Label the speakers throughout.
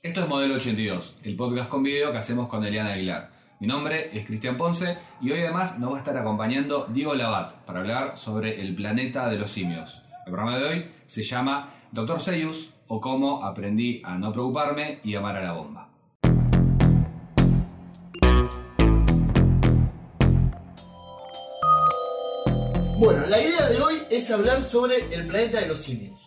Speaker 1: Esto es Modelo 82, el podcast con video que hacemos con Eliana Aguilar. Mi nombre es Cristian Ponce y hoy además nos va a estar acompañando Diego Labat para hablar sobre el planeta de los simios. El programa de hoy se llama Doctor Seyus o cómo aprendí a no preocuparme y amar a la bomba.
Speaker 2: Bueno, la idea de hoy es hablar sobre el planeta de los simios.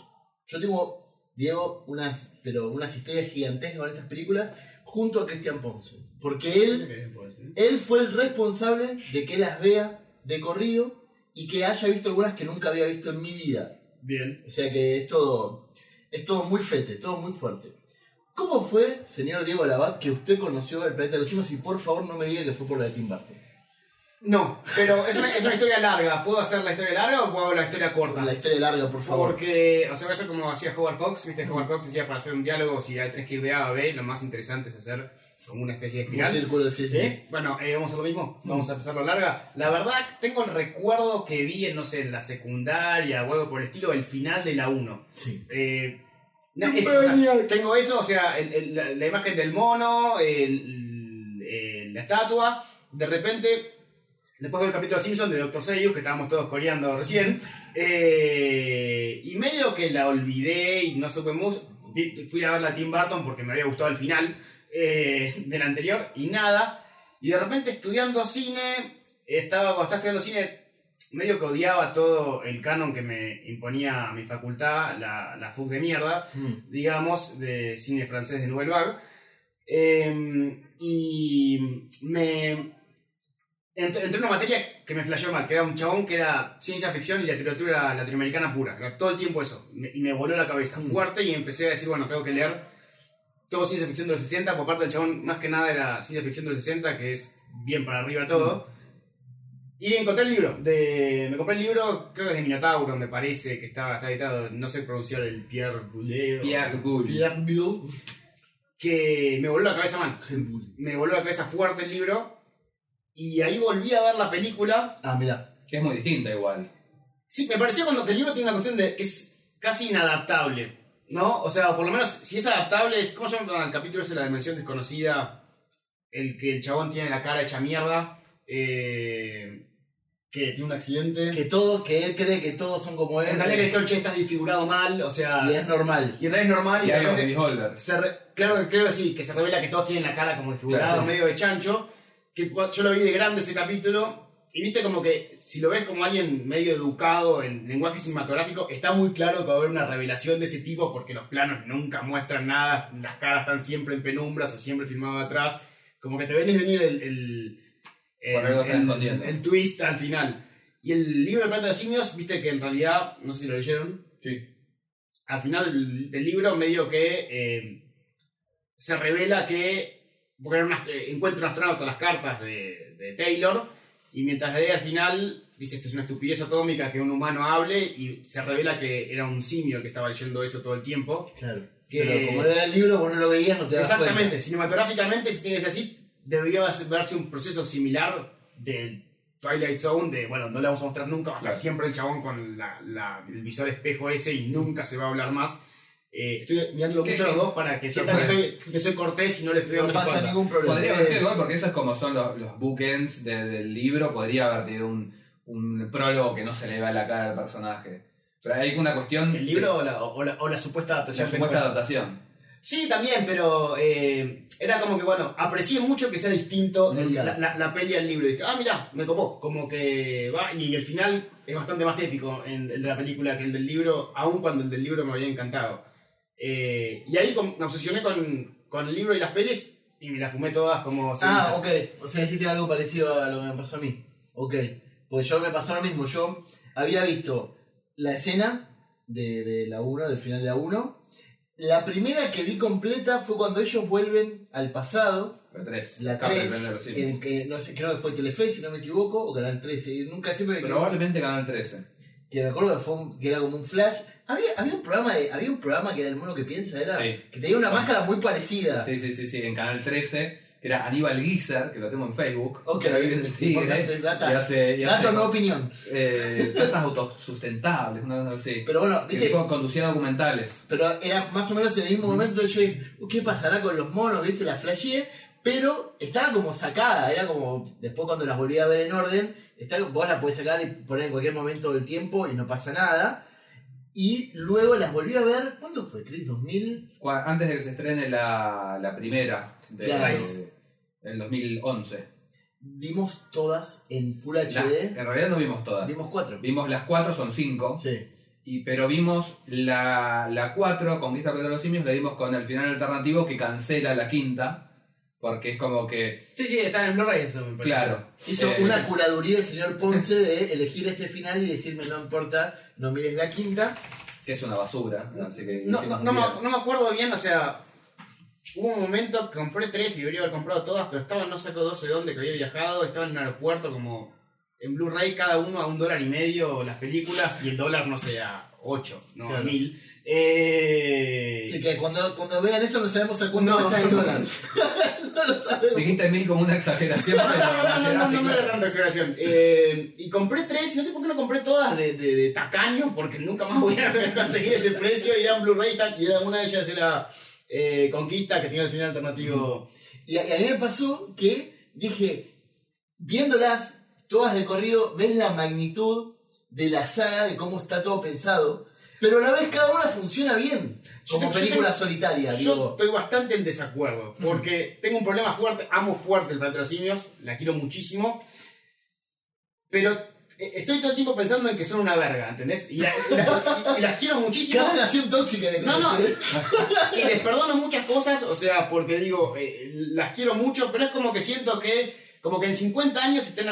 Speaker 2: Yo tengo, Diego, unas, pero unas historias gigantescas con estas películas junto a Cristian Ponce. Porque él, él fue el responsable de que las vea de corrido y que haya visto algunas que nunca había visto en mi vida.
Speaker 3: Bien.
Speaker 2: O sea que es todo, es todo muy fete, todo muy fuerte. ¿Cómo fue, señor Diego Labat, que usted conoció el planeta de los simios y por favor no me diga que fue por la de Tim Burton?
Speaker 3: No, pero es una, es una historia larga. ¿Puedo hacer la historia larga o puedo hacer la historia corta?
Speaker 2: La historia larga, por favor.
Speaker 3: Porque, o sea, va a ser como hacía Howard Cox, ¿viste? Howard Cox decía para hacer un diálogo, si hay tres que ir de A a B, lo más interesante es hacer como una especie de
Speaker 2: Un
Speaker 3: espiral.
Speaker 2: círculo, sí, sí.
Speaker 3: ¿Sí? Bueno, eh, vamos a hacer lo mismo. Vamos a empezarlo larga. La verdad, tengo el recuerdo que vi en, no sé, en la secundaria o algo por el estilo, el final de la 1.
Speaker 2: Sí.
Speaker 3: Eh, no, es- o sea, tengo eso, o sea, el- el- la, la imagen del mono, el- la estatua. De repente, después del capítulo Simpson de Dr. Seuss, que estábamos todos coreando recién, eh, y medio que la olvidé y no supe mucho. Fui a ver la Tim Burton porque me había gustado el final eh, del anterior y nada. Y de repente estudiando cine, estaba cuando estaba estudiando cine, medio que odiaba todo el canon que me imponía mi facultad, la, la FUC de mierda,
Speaker 2: Mm.
Speaker 3: digamos, de cine francés de Nouvelle Vague. Eh, y me entré, en una materia que me flasheó mal, que era un chabón que era ciencia ficción y literatura latinoamericana pura. Era todo el tiempo eso. Me- y me voló la cabeza
Speaker 2: Mm.
Speaker 3: fuerte y empecé a decir, bueno, tengo que leer todo ciencia ficción de los 60. Por parte del chabón, más que nada era ciencia ficción de los 60, que es bien para arriba todo. Y encontré el libro. De, me compré el libro, creo que es de Minotauro, me parece, que estaba, está editado, no sé pronunciar el Pierre Boulet. o-
Speaker 1: Pierre Boulle.
Speaker 2: Pierre Bill.
Speaker 3: que me voló la cabeza mal. Me voló la cabeza fuerte el libro. Y ahí volví a ver la película.
Speaker 2: Ah, mira.
Speaker 1: Que es muy distinta igual.
Speaker 3: Sí, me pareció cuando que el libro tiene una cuestión de que es casi inadaptable. ¿No? O sea, por lo menos, si es adaptable, es. ¿Cómo se llama el capítulo ese de la dimensión desconocida? El que el chabón tiene la cara hecha mierda. eh, que tiene un accidente.
Speaker 2: Que todo, que él cree que todos son como él.
Speaker 3: en realidad el coche está desfigurado mal, o sea.
Speaker 2: Y es normal.
Speaker 3: Y en realidad es normal y, de
Speaker 1: Diario de
Speaker 3: re- claro, creo que sí, que se revela que todos tienen la cara como
Speaker 1: Claro, sí.
Speaker 3: medio de chancho. Que yo lo vi de grande ese capítulo. Y viste como que si lo ves como alguien medio educado en lenguaje cinematográfico, está muy claro que va a haber una revelación de ese tipo porque los planos nunca muestran nada, las caras están siempre en penumbras o siempre filmado de atrás. Como que te venís venir el, el, el, twist al final. Y el libro del planeta de simios, viste que en realidad, no sé si lo leyeron,
Speaker 1: Sí.
Speaker 3: al final del, del libro medio que eh, se revela que porque era unas- eh, encuentra un astronauta las cartas de, de Taylor y mientras lee al final dice esto es una estupidez atómica que un humano hable y se revela que era un simio el que estaba leyendo eso todo el tiempo
Speaker 2: Claro.
Speaker 3: Que-
Speaker 2: Pero como era el libro, vos no lo veías, no te das
Speaker 3: exactamente cinematográficamente si tienes así debería verse un proceso similar de Twilight Zone de bueno no le vamos a mostrar nunca va a estar
Speaker 1: Claro.
Speaker 3: siempre el chabón con la- la- el visor espejo ese y nunca se va a hablar más Eh, estoy mirándolo
Speaker 1: ¿Qué-
Speaker 3: mucho a los dos para que sientan que, estoy, que soy cortés y no le estoy dando
Speaker 2: No
Speaker 3: la
Speaker 2: pasa ningún problema.
Speaker 1: Podría haber sido igual porque eso es como son los, los bookends de- del libro. Podría haber tenido un, un prólogo que no se le va la cara al personaje. Pero hay una cuestión.
Speaker 3: ¿El libro o la, o la- o la supuesta
Speaker 1: La
Speaker 3: adaptación?
Speaker 1: supuesta adaptación.
Speaker 3: Sí, también, pero eh, era como que, bueno, aprecié mucho que sea distinto el-
Speaker 2: Nunca.
Speaker 3: la, la, la peli al libro. Y dije, ah, mira, me copó. Como que va, y el final es bastante más épico en, el de la película que el del libro, aun cuando el del libro me había encantado. Eh, y ahí com- me obsesioné con, con el libro y las pelis y me las fumé todas como...
Speaker 2: Ah,
Speaker 3: seguidas.
Speaker 2: ok. O sea, hiciste algo parecido a lo que me pasó a mí. Ok. Pues yo me pasó lo mismo. Yo había visto la escena de, de la 1, del final de la 1. La primera que vi completa fue cuando ellos vuelven al pasado.
Speaker 1: La 3.
Speaker 2: La 3, en que, no sé, creo que fue Telefe, si no me equivoco, o Canal 13. Nunca siempre.
Speaker 1: Probablemente Canal 13.
Speaker 2: Que me acuerdo que, fue un- que era como un flash. Había, había, un programa de, había un programa que era el mono que piensa, era
Speaker 1: Sí.
Speaker 2: que tenía una máscara muy parecida.
Speaker 1: Sí, sí, sí, sí. En Canal 13 que era Aníbal Guiser, que lo tengo en Facebook.
Speaker 2: Ok,
Speaker 1: que
Speaker 2: importante, data.
Speaker 1: Y hace, y hace,
Speaker 2: Dato, no opinión.
Speaker 1: eh, casas autosustentables, una cosa así.
Speaker 2: Pero bueno, viste,
Speaker 1: tipo conducía documentales.
Speaker 2: pero era más o menos en el mismo momento yo dije, "Uh, ¿qué pasará con los monos? ¿Viste? La flasheé, pero estaba como sacada, era como, después cuando las volví a ver en orden, está, vos la podés sacar y poner en cualquier momento del tiempo y no pasa nada. Y luego las volví a ver, ¿cuándo fue? Chris, 2000.
Speaker 1: Cua- Antes de que se estrene la, la primera de,
Speaker 2: Claro.
Speaker 1: del 2011.
Speaker 2: Vimos todas en Full HD.
Speaker 1: en realidad no vimos todas.
Speaker 2: Vimos cuatro.
Speaker 1: Vimos las cuatro, son cinco.
Speaker 2: Sí.
Speaker 1: Y, pero vimos la, la 4 con Vista de los Simios, la vimos con el final alternativo que cancela la quinta. Porque es como que,
Speaker 3: Sí, sí, está en Blu-ray eso, me parece.
Speaker 1: claro.
Speaker 2: Hizo
Speaker 1: eh,
Speaker 2: una curaduría el señor Ponce de elegir ese final y decirme no importa, no mires la quinta.
Speaker 1: que es una basura. Así que
Speaker 3: No, no, no, me, no me acuerdo bien, o sea, hubo un momento que compré tres y debería haber comprado todas, pero estaban no sé no sé dónde que había viajado, estaba en un aeropuerto como en Blu-ray cada uno a un dólar y medio las películas y el dólar no sé a 8, no a
Speaker 2: Claro.
Speaker 3: 1000. Eh,
Speaker 2: Así que cuando, cuando vean esto no sabemos a cuánto
Speaker 3: No.
Speaker 2: está el dólar. no lo sabemos.
Speaker 1: Dijiste mil como una exageración,
Speaker 3: No, no, no, no, no, no me era tanta exageración. Eh, y compré tres, y no sé por qué no compré todas de, de, de tacaño, porque nunca más voy a conseguir ese precio. Y eran Blu-ray y tal, y era una de ellas era eh, Conquista, que tenía el final alternativo.
Speaker 2: Y a, y a mí me pasó que dije, viéndolas todas de corrido, ves la magnitud de la saga, de cómo está todo pensado, pero a la vez cada una funciona bien,
Speaker 3: Yo
Speaker 2: como
Speaker 3: yo
Speaker 2: película
Speaker 3: tengo-
Speaker 2: solitaria,
Speaker 3: Yo
Speaker 2: digo.
Speaker 3: estoy bastante en desacuerdo, porque tengo un problema fuerte, amo fuerte el simios, la quiero muchísimo, pero eh, estoy todo el tiempo pensando en que son una verga, ¿entendés? Y, la- y la- y- y las quiero muchísimo.
Speaker 2: Qué relación tóxica que
Speaker 3: No, no.
Speaker 2: ¿eh?
Speaker 3: Y les perdono muchas cosas, o sea, porque digo, eh, las quiero mucho, pero es como que siento que, como que en 50 años estén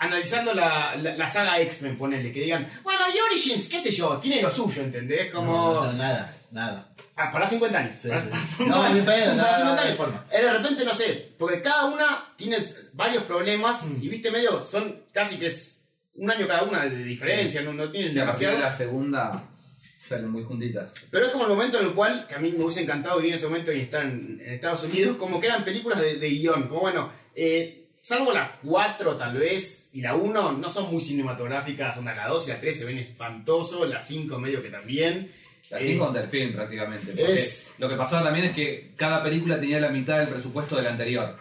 Speaker 3: analizando la, la, la saga X-Men, ponele, que digan, bueno, y Origins, qué sé yo, tiene lo suyo, ¿entendés? Como...
Speaker 2: No, no, nada, nada.
Speaker 3: Ah, para 50 años.
Speaker 2: Sí,
Speaker 3: Para-
Speaker 2: sí. No, ni pedo,
Speaker 3: para
Speaker 2: nada,
Speaker 3: 50
Speaker 2: nada de
Speaker 3: años.
Speaker 2: forma.
Speaker 3: Eh, de repente, no sé, porque cada una tiene varios problemas
Speaker 2: Mm.
Speaker 3: y viste medio, son casi que es un año cada una de diferencia, no, no tienen
Speaker 1: Sí,
Speaker 3: demasiado.
Speaker 1: de la segunda salen muy juntitas.
Speaker 3: Pero es como el momento en el cual, que a mí me hubiese encantado vivir en ese momento y estar en, en Estados Unidos, como que eran películas de, de guion. Como bueno, eh, salvo la 4 tal vez y la 1, no son muy cinematográficas. Onda, la 2 y la 3 se ven espantoso, la 5 medio que también.
Speaker 1: Así
Speaker 3: Eh,
Speaker 1: con del film prácticamente. Porque
Speaker 3: es-
Speaker 1: lo que pasaba también es que cada película tenía la mitad del presupuesto de la anterior.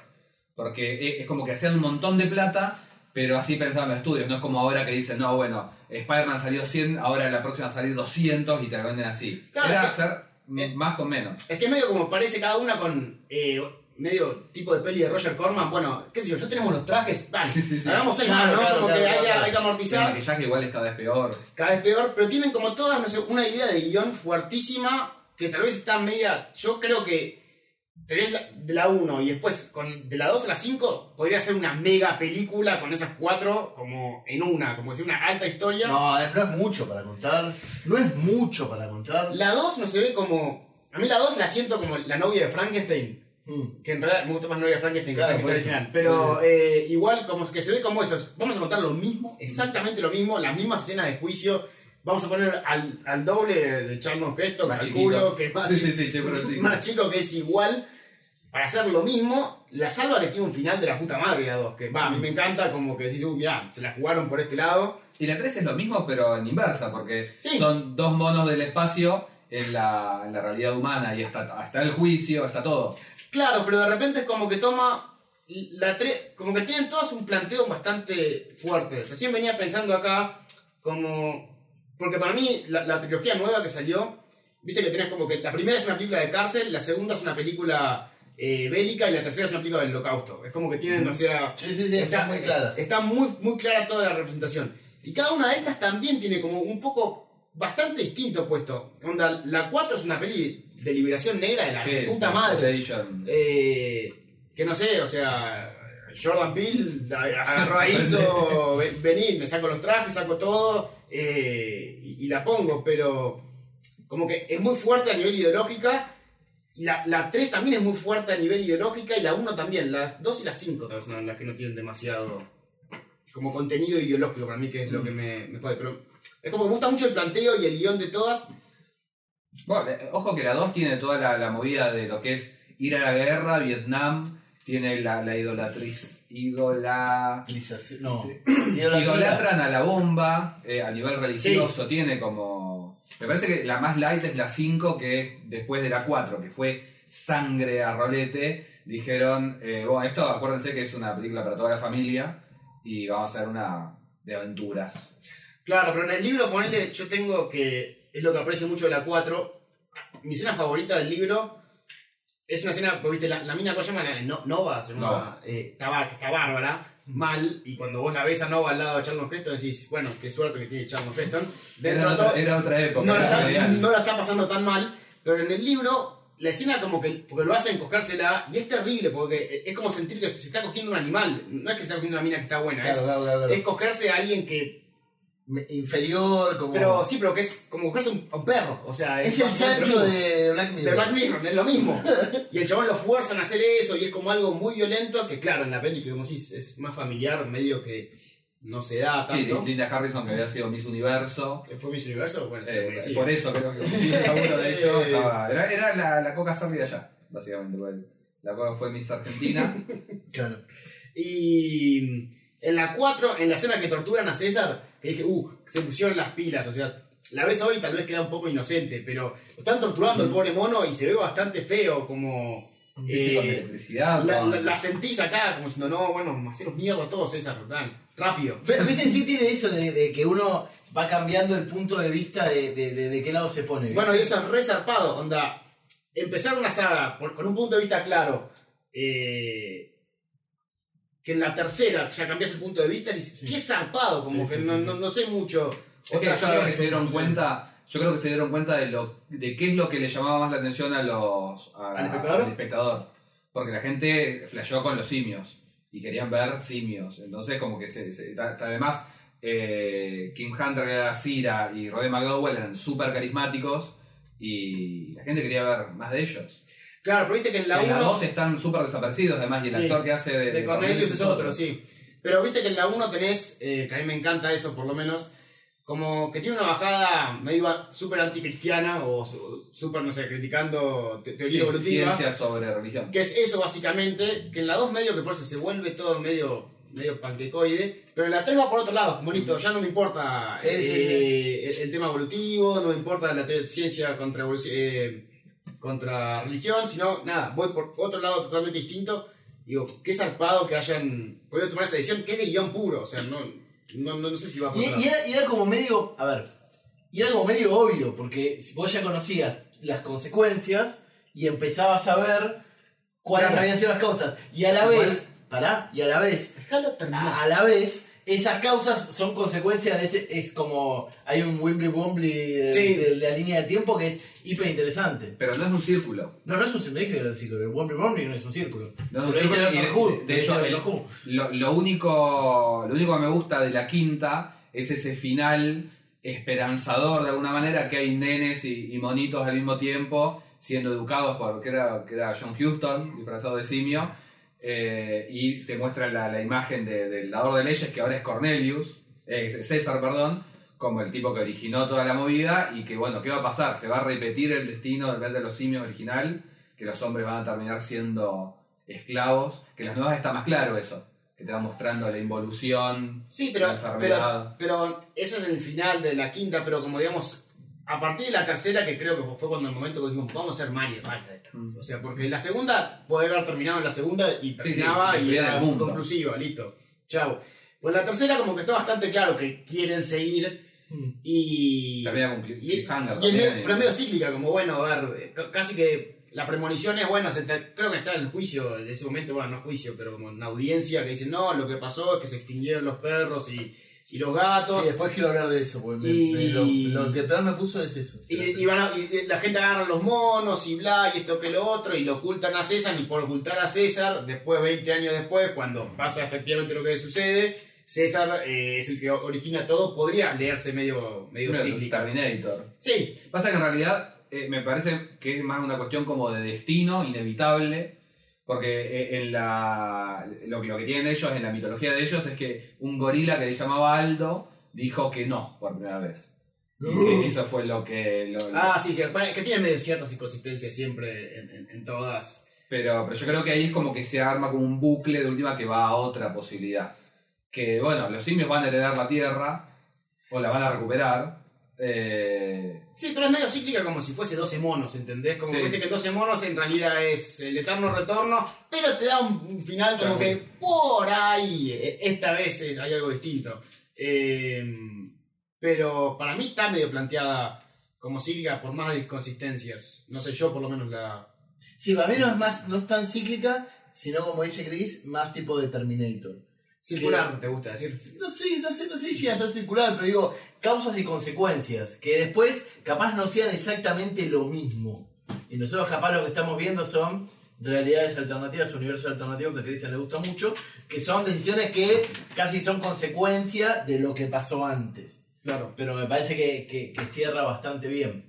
Speaker 1: Porque e- es como que hacían un montón de plata, pero así pensaban los estudios. No es como ahora que dicen, no, bueno, Spider-Man salió 100, ahora la próxima va a salir 200 y te la venden así.
Speaker 3: Claro,
Speaker 1: Era
Speaker 3: que- eh,
Speaker 1: más con menos.
Speaker 3: Es que es medio como parece cada una con eh, medio tipo de peli de Roger Corman. Bueno, qué sé yo, ya tenemos los trajes, dale,
Speaker 1: Sí, sí, sí.
Speaker 3: hagamos seis
Speaker 2: Claro,
Speaker 3: más, ¿no?
Speaker 2: claro,
Speaker 3: como
Speaker 2: claro,
Speaker 3: que hay, hay que
Speaker 1: El
Speaker 3: amortizar.
Speaker 1: maquillaje igual es cada vez peor.
Speaker 3: cada vez peor, pero tienen como todas, no sé, una idea de guion fuertísima que tal vez está media. Yo creo que tenés la, de la 1 y después con, de la 2 a la 5 podría ser una mega película con esas cuatro como en una, como si una alta historia.
Speaker 2: No, no es mucho para contar. No es mucho para contar.
Speaker 3: La 2 no se ve como. A mí la 2 la siento como la novia de Frankenstein.
Speaker 2: Mm.
Speaker 3: Que en realidad me gusta más novia Frankenstein
Speaker 2: Claro,
Speaker 3: que original. Pero eh, igual como que se ve como eso. Vamos a contar lo mismo, exactamente lo mismo, las mismas escenas de juicio. Vamos a poner al, al doble de, Charlton Heston,
Speaker 1: Más
Speaker 3: calculo,
Speaker 1: chiquito.
Speaker 3: que es más,
Speaker 1: Sí, sí, sí, que sí.
Speaker 3: más chico que es igual. Para hacer lo mismo, la salva le tiene un final de la puta madre la 2. Que va, a mí me encanta como que decís, uy, mirá, se la jugaron por este lado.
Speaker 1: Y la 3 es lo mismo, pero en inversa, porque
Speaker 3: Sí.
Speaker 1: son dos monos del espacio en la, en la realidad humana y hasta, hasta el juicio, hasta todo.
Speaker 3: Claro, pero de repente es como que toma la tre- como que tienen todos un planteo bastante fuerte. Recién venía pensando acá como porque para mí la, la trilogía nueva que salió, viste que tenés como que la primera es una película de cárcel, la segunda es una película eh, bélica y la tercera es una película del holocausto. Es como que tienen, o sea,
Speaker 2: Sí, sí, sí, están muy claras.
Speaker 3: Está muy, muy clara toda la representación. Y cada una de estas también tiene como un foco bastante distinto puesto. Onda, la 4 es una peli de liberación negra de la
Speaker 1: Sí,
Speaker 3: puta madre. Eh, que no sé, o sea, Jordan Peele agarró ahí, hizo, "Ven- vení, me saco los trajes, saco todo eh, y, y la pongo, pero como que es muy fuerte a nivel ideológica. La, la 3 también es muy fuerte a nivel ideológica y la 1 también. Las 2 y las 5 tal vez son las que no tienen demasiado como contenido ideológico para mí, que es lo que me. Pero es como que me gusta mucho el planteo y el guion de todas.
Speaker 1: Bueno, eh, ojo que la 2 tiene toda la, la movida de lo que es ir a la guerra, Vietnam, tiene la, la idolatriz. Idola.
Speaker 2: Utilización- No.
Speaker 1: Idolatran a la bomba eh, a nivel religioso, tiene como... Me parece que la más light es la 5, que es después de la 4, que fue sangre a rolete. Dijeron, eh, bueno, esto acuérdense que es una película para toda la familia y vamos a hacer una de aventuras.
Speaker 3: Claro, pero en el libro, ponele, yo tengo que. Es lo que aprecio mucho de la 4. Mi escena favorita del libro es una escena, porque viste, la, la mina, ¿cómo se llama? La- No, Nova, se llama,
Speaker 1: Nova.
Speaker 3: eh, está bárbara, mal, y cuando vos la ves a Nova al lado de Charlton Heston, decís, bueno, qué suerte que tiene Charlton Heston.
Speaker 1: Era
Speaker 3: de
Speaker 1: otra,
Speaker 3: todo,
Speaker 1: era otra época.
Speaker 3: no, la está,
Speaker 1: real.
Speaker 3: no la está pasando tan mal, pero en el libro la escena como que porque lo hacen cogérsela y es terrible porque es como sentir que se está cogiendo un animal, no es que se está cogiendo una mina que está buena,
Speaker 2: Claro,
Speaker 3: es,
Speaker 2: claro, claro,
Speaker 3: es cogerse a alguien que
Speaker 2: Inferior, como.
Speaker 3: pero sí, pero que es como cogerse un- un perro, o sea,
Speaker 2: es el
Speaker 3: básicamente lo
Speaker 2: chancho de Black Mirror.
Speaker 3: de Black Mirror, es lo mismo. Y el chabón lo fuerzan a hacer eso y es como algo muy violento que claro, en la peli que como decís es más familiar, medio que no se da
Speaker 1: Sí,
Speaker 3: tanto.
Speaker 1: Linda Harrison, que había sido Miss Universo.
Speaker 3: ¿Fue Miss Universo? Bueno, sí,
Speaker 1: Eh,
Speaker 3: sí.
Speaker 1: por eso creo que sí, el laburo de hecho estaba- Era, era la, la Coca Sarri de allá, básicamente. La Coca fue Miss Argentina.
Speaker 2: Claro.
Speaker 3: Y en la 4, en la escena que torturan a César, que dije, uh, se pusieron las pilas, o sea, la ves hoy tal vez queda un poco inocente, pero lo están torturando al pobre mono y se ve bastante feo, como...
Speaker 1: Sí, sí, con
Speaker 3: eh,
Speaker 1: electricidad.
Speaker 3: la, la- la sentís acá, como diciendo, no, bueno, haceros mierda a todos, César, dan, rápido.
Speaker 2: Pero, viste, sí tiene eso de, de que uno va cambiando el punto de vista de, de, de- de qué lado se pone. ¿viste?
Speaker 3: Bueno, y eso es re zarpado, onda. Empezar una saga por- con un punto de vista claro. eh, que en la tercera ya cambias el punto de vista y dices,
Speaker 2: Sí.
Speaker 3: qué zarpado, como
Speaker 2: Sí,
Speaker 3: que
Speaker 2: sí,
Speaker 3: no,
Speaker 2: sí,
Speaker 3: no, no sé mucho.
Speaker 1: Es que
Speaker 3: Otras
Speaker 1: yo creo que
Speaker 3: sagas
Speaker 1: se dieron cuenta, yo creo que se dieron cuenta de lo de qué es lo que le llamaba más la atención a los a-
Speaker 3: ¿Al espectador?
Speaker 1: al espectador. Porque la gente flasheó con los simios y querían ver simios. Entonces como que se, además eh, Kim Hunter era Cira y Roddy McDowell eran súper carismáticos y la gente quería ver más de ellos.
Speaker 3: Claro, pero viste que en la
Speaker 1: En la
Speaker 3: 1.
Speaker 1: 2 están súper desaparecidos además y el
Speaker 3: Sí.
Speaker 1: actor que hace de,
Speaker 3: De Cornelius es otro, sí. Pero viste que en la 1 tenés, eh, que a mí me encanta eso por lo menos, como que tiene una bajada medio súper anticristiana o súper, no sé, criticando te- teoría
Speaker 1: Sí,
Speaker 3: evolutiva.
Speaker 1: ciencia sobre religión.
Speaker 3: Que es eso básicamente, que en la 2 medio que por eso se vuelve todo medio, medio panquecoide, pero en la 3 va por otro lado, como listo, ya no me importa
Speaker 2: Sí,
Speaker 3: eh, El, el tema evolutivo, no me importa la ciencia contra, evolu- eh, contra religión, sino nada, voy por otro lado totalmente distinto. Digo, qué zarpado que hayan podido tomar esa decisión, que es de guion puro, o sea, no, no, no, no sé si va por
Speaker 2: Y, y era, y era como medio, a ver, y era como medio obvio, porque si vos ya conocías las consecuencias y empezabas a ver cuáles
Speaker 3: Claro.
Speaker 2: habían sido las causas. Y a la vez, pará, y a la vez, a, a la vez, esas causas son consecuencias de ese, es como, hay un Wimbly Wombly de,
Speaker 3: Sí.
Speaker 2: de la línea de tiempo que es hiper interesante.
Speaker 1: Pero no es un círculo.
Speaker 2: No, no es un círculo, dije que era un círculo, el Wimbly Wombly no es un círculo.
Speaker 1: No es un
Speaker 2: Who,
Speaker 1: de- hecho, el-. Lo, lo único, lo único que me gusta de la quinta es ese final esperanzador de alguna manera que hay nenes y, y monitos al mismo tiempo siendo educados por que era, que era John Huston, disfrazado de simio, eh, y te muestra la, la imagen de- del dador de leyes que ahora es Cornelius, eh, César, perdón, como el tipo que originó toda la movida y que bueno, ¿qué va a pasar? ¿Se va a repetir el destino del planeta de los simios original? Que los hombres van a terminar siendo esclavos, que las nuevas está más claro eso, que te va mostrando la involución,
Speaker 3: Sí, pero,
Speaker 1: la enfermedad.
Speaker 3: pero, pero eso es el final de la quinta, pero como digamos, a partir de la tercera, que creo que fue cuando el momento que dijimos, vamos a hacer Mario, de esta.
Speaker 1: Mm.
Speaker 3: O sea, porque la segunda puede haber terminado en la segunda y terminaba
Speaker 1: sí,
Speaker 3: y
Speaker 1: destruían
Speaker 3: era conclusiva, listo. Chao. Pues la tercera como que está bastante claro que quieren seguir
Speaker 2: Mm.
Speaker 3: y...
Speaker 1: Termina con
Speaker 3: y, y es
Speaker 1: también,
Speaker 3: medio-
Speaker 1: y-
Speaker 3: pero es medio cíclica, como bueno, a ver, eh, ca- casi que la premonición es, bueno, se te- creo que está en el juicio, en ese momento, bueno, no juicio, pero como en audiencia que dicen, no, lo que pasó es que se extinguieron los perros y, y los gatos.
Speaker 2: Sí, después quiero hablar de eso, porque
Speaker 3: Y-
Speaker 2: me- lo, lo que peor me puso es eso.
Speaker 3: Y, y van a- y la gente agarra los monos y bla, y esto que lo otro, y lo ocultan a César, y por ocultar a César, después, 20 años después, cuando pasa efectivamente lo que sucede, César eh, es el que origina todo, podría leerse medio, medio.
Speaker 1: Terminator.
Speaker 3: Sí,
Speaker 1: Pasa que en realidad eh, me parece que es más una cuestión como de destino inevitable, porque eh, en la, lo, lo que tienen ellos, en la mitología de ellos, es que un gorila que se llamaba Aldo dijo que no por primera vez. Y eso fue lo que... lo- lo-
Speaker 3: Ah, sí, que tiene medio ciertas inconsistencias siempre en, en- en todas.
Speaker 1: Pero, pero yo creo que ahí es como que se arma como un bucle de última que va a otra posibilidad. Que bueno, los simios van a heredar la Tierra, o la van a recuperar. Eh,
Speaker 3: Sí, pero es medio cíclica como si fuese 12 monos, ¿entendés? Como
Speaker 1: Sí.
Speaker 3: que viste que 12 monos en realidad es el eterno retorno, pero te da un final como
Speaker 1: Claro.
Speaker 3: que por ahí, eh, esta vez hay algo distinto. Eh, pero para mí está medio planteada como cíclica por más inconsistencias. No sé, yo por lo menos la...
Speaker 2: Sí, para mí no es más, no es tan cíclica, sino como dice Chris, más tipo de Terminator.
Speaker 3: Circular, te gusta decir.
Speaker 2: No sé, no sé, no sé si llega a ser circular, pero digo, causas y consecuencias, que después capaz no sean exactamente lo mismo. Y nosotros capaz lo que estamos viendo son realidades alternativas, universos alternativos que a Cristian le gusta mucho, que son decisiones que casi son consecuencia de lo que pasó antes.
Speaker 3: Claro.
Speaker 2: Pero me parece que, que- que cierra bastante bien.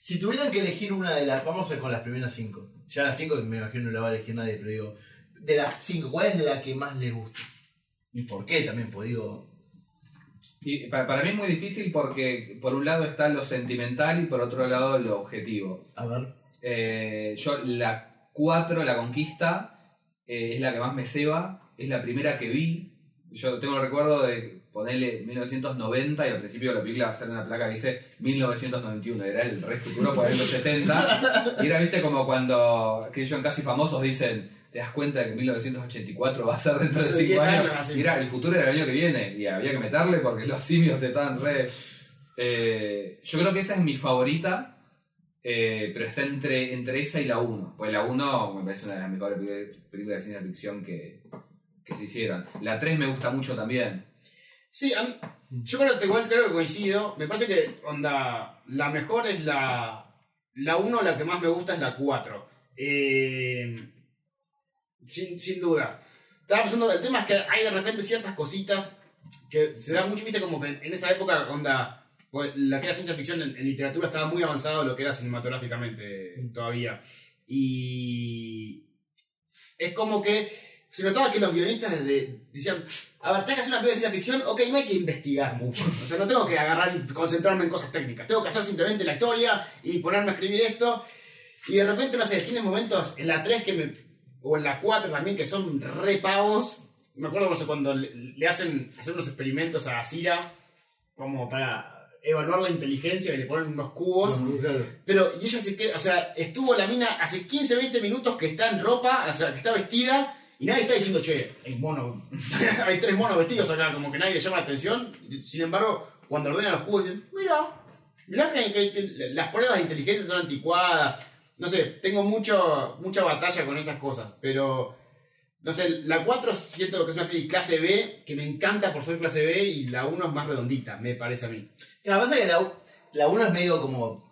Speaker 2: Si tuvieran que elegir una de las, vamos a ir con las primeras cinco. Ya las cinco me imagino no la va a elegir nadie, pero digo, de las cinco, ¿cuál es la que más le gusta? ¿Y por qué también? Pues digo,
Speaker 1: y pa- para, mí es muy difícil porque por un lado está lo sentimental y por otro lado lo objetivo.
Speaker 2: a ver.
Speaker 1: Eh, yo la 4, la conquista, eh, es la que más me ceba, es la primera que vi. Yo tengo el recuerdo de ponerle 1990 y al principio de la película hacer una placa que dice 1991, era el re futuro por los 70. Y era, viste, como cuando aquellos casi famosos dicen, te das cuenta que 1984 va a ser dentro de
Speaker 3: Hace
Speaker 1: 5
Speaker 3: 10
Speaker 1: años.
Speaker 3: años,
Speaker 1: era, el futuro era el año que viene y había que meterle porque los simios estaban re... Eh, yo creo que esa es mi favorita. Eh, pero está entre, entre esa y la 1. Pues la 1 me parece una de las mejores películas de ciencia ficción que, que se hicieron. La 3 me gusta mucho también.
Speaker 3: Sí, mí- yo creo, que igual creo que coincido. Me parece que onda, la mejor es la la 1, la que más me gusta es la 4. Eh, sin, sin duda. Estaba pensando, el tema es que hay de repente ciertas cositas que se dan mucho, viste, como que en esa época, onda, pues, la que era ciencia ficción en, en literatura estaba muy avanzado de lo que era cinematográficamente todavía. Y es como que se notaba que los guionistas desde- decían, a ver, tengo que hacer una película de ciencia ficción, ok, no hay que investigar mucho. O sea, no tengo que agarrar y concentrarme en cosas técnicas. Tengo que hacer simplemente la historia y ponerme a escribir esto. Y de repente, no sé, tiene momentos en la 3 que me, o en la 4 también que son re pavos. Me acuerdo, no sé, cuando le, hacen hacer unos experimentos a Cira, como para evaluar la inteligencia y le ponen unos cubos.
Speaker 2: Claro.
Speaker 3: Pero, y ella se queda, o sea, estuvo la mina hace 15, 20 minutos que está en ropa, o sea, que está vestida, y nadie está diciendo, che, hay mono, hay tres monos vestidos acá, como que nadie le llama la atención. Sin embargo, cuando ordenan los cubos, dicen, mira, mirá que, que- que las pruebas de inteligencia son anticuadas. No sé, tengo mucho, mucha batalla con esas cosas, pero. No sé, la 4 siento que es una peli clase B, que me encanta por ser clase B, y la 1 es más redondita, me parece a mí.
Speaker 2: Que pasa que la, la 1 es medio como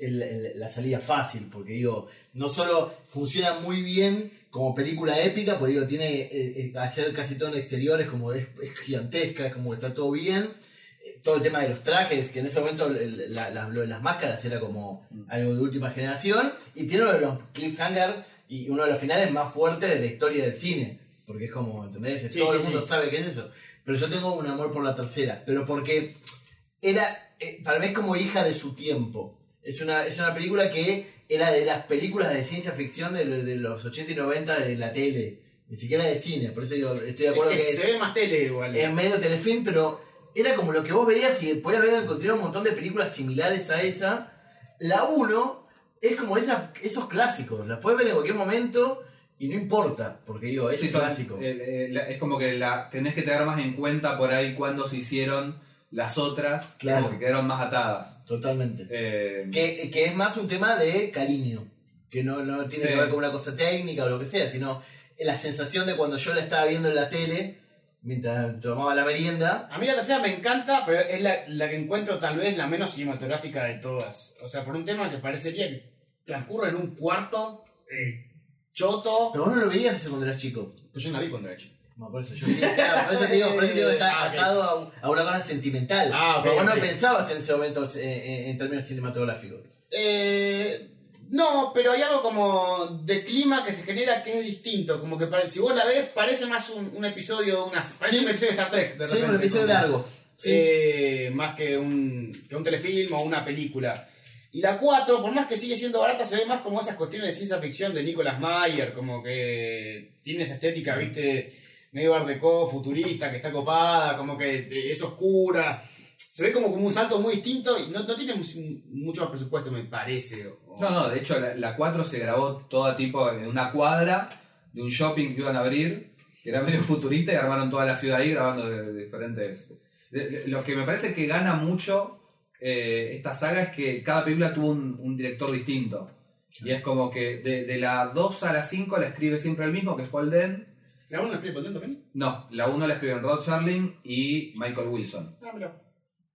Speaker 2: la salida fácil, porque digo, no solo funciona muy bien como película épica, pues digo, tiene eh, eh, hacer casi todo en exteriores, como es, es gigantesca, es como está todo bien. Eh, Todo el tema de los trajes, que en ese momento el- la- la- lo de las máscaras era como algo de última generación, y tiene uno de los cliffhanger y uno de los finales más fuertes de la historia del cine, porque es como, ¿entendés?
Speaker 3: Sí,
Speaker 2: todo
Speaker 3: sí,
Speaker 2: el mundo
Speaker 3: sí.
Speaker 2: sabe qué es eso. Pero yo tengo un amor por la tercera, pero porque era, eh, para mí es como hija de su tiempo. Es una, es una película que era de las películas de ciencia ficción de, lo- de los 80 y 90 de la tele, ni siquiera de cine. Por eso digo, estoy de acuerdo
Speaker 3: Es que
Speaker 2: que,
Speaker 3: se ve más tele igual.
Speaker 2: es medio telefilm, pero era como lo que vos veías y podías ver encontrar un montón de películas similares a esa. La 1 es como esa, esos clásicos, las puedes ver en cualquier momento y no importa, porque digo, es
Speaker 1: Sí,
Speaker 2: un
Speaker 1: son-
Speaker 2: clásico.
Speaker 1: eh, eh, la- es como que la, tenés que tener más en cuenta por ahí cuando se hicieron las otras,
Speaker 2: Claro.
Speaker 1: como que quedaron más atadas.
Speaker 2: Totalmente.
Speaker 1: Eh,
Speaker 2: Que, que es más un tema de cariño, que no, no tiene
Speaker 1: Sí.
Speaker 2: que ver con una cosa técnica o lo que sea, sino la sensación de cuando yo la estaba viendo en la tele, mientras tomaba la merienda.
Speaker 3: A mí la tercera me encanta, pero es la, la que encuentro tal vez la menos cinematográfica de todas. O sea, por un tema que parecería que transcurre en un cuarto eh, choto.
Speaker 2: Pero vos no lo veías eso cuando eras chico.
Speaker 3: Pues yo no la vi cuando era chico.
Speaker 2: No, por eso yo sí, claro, por eso te digo, por eso te digo que está
Speaker 3: Ah,
Speaker 2: atado a, un- a una cosa sentimental.
Speaker 3: Ah,
Speaker 2: Pero vos no pensabas en ese momento eh, eh, en términos cinematográficos.
Speaker 3: Eh, no, pero hay algo como de clima que se genera que es distinto. Como que pare- si vos la ves, parece más un, un episodio, una, parece
Speaker 2: Sí.
Speaker 3: un episodio de Star Trek. De
Speaker 2: Sí, un episodio
Speaker 3: como-
Speaker 2: largo. Sí.
Speaker 3: Eh, más que un, que un telefilm o una película. Y la 4, por más que sigue siendo barata, se ve más como esas cuestiones de ciencia ficción de Nicolas Mayer, como que tiene esa estética, viste, medio art deco, futurista, que está copada, como que es oscura. Se ve como, como un salto muy distinto y no, no tiene mu- mucho más presupuesto, me parece.
Speaker 1: No, no, de hecho la, la 4 se grabó todo tipo en una cuadra de un shopping que iban a abrir, que era medio futurista y armaron toda la ciudad ahí grabando de, de diferentes... de- de- lo que me parece que gana mucho eh, esta saga es que cada película tuvo un, un director distinto. Y es como que de, la 2 a la 5 la escribe siempre el mismo, que es Paul Den.
Speaker 3: ¿La 1 la escribe Pontén también?
Speaker 1: No, la 1 la escriben Rod Serling y Michael Wilson.
Speaker 3: Ah.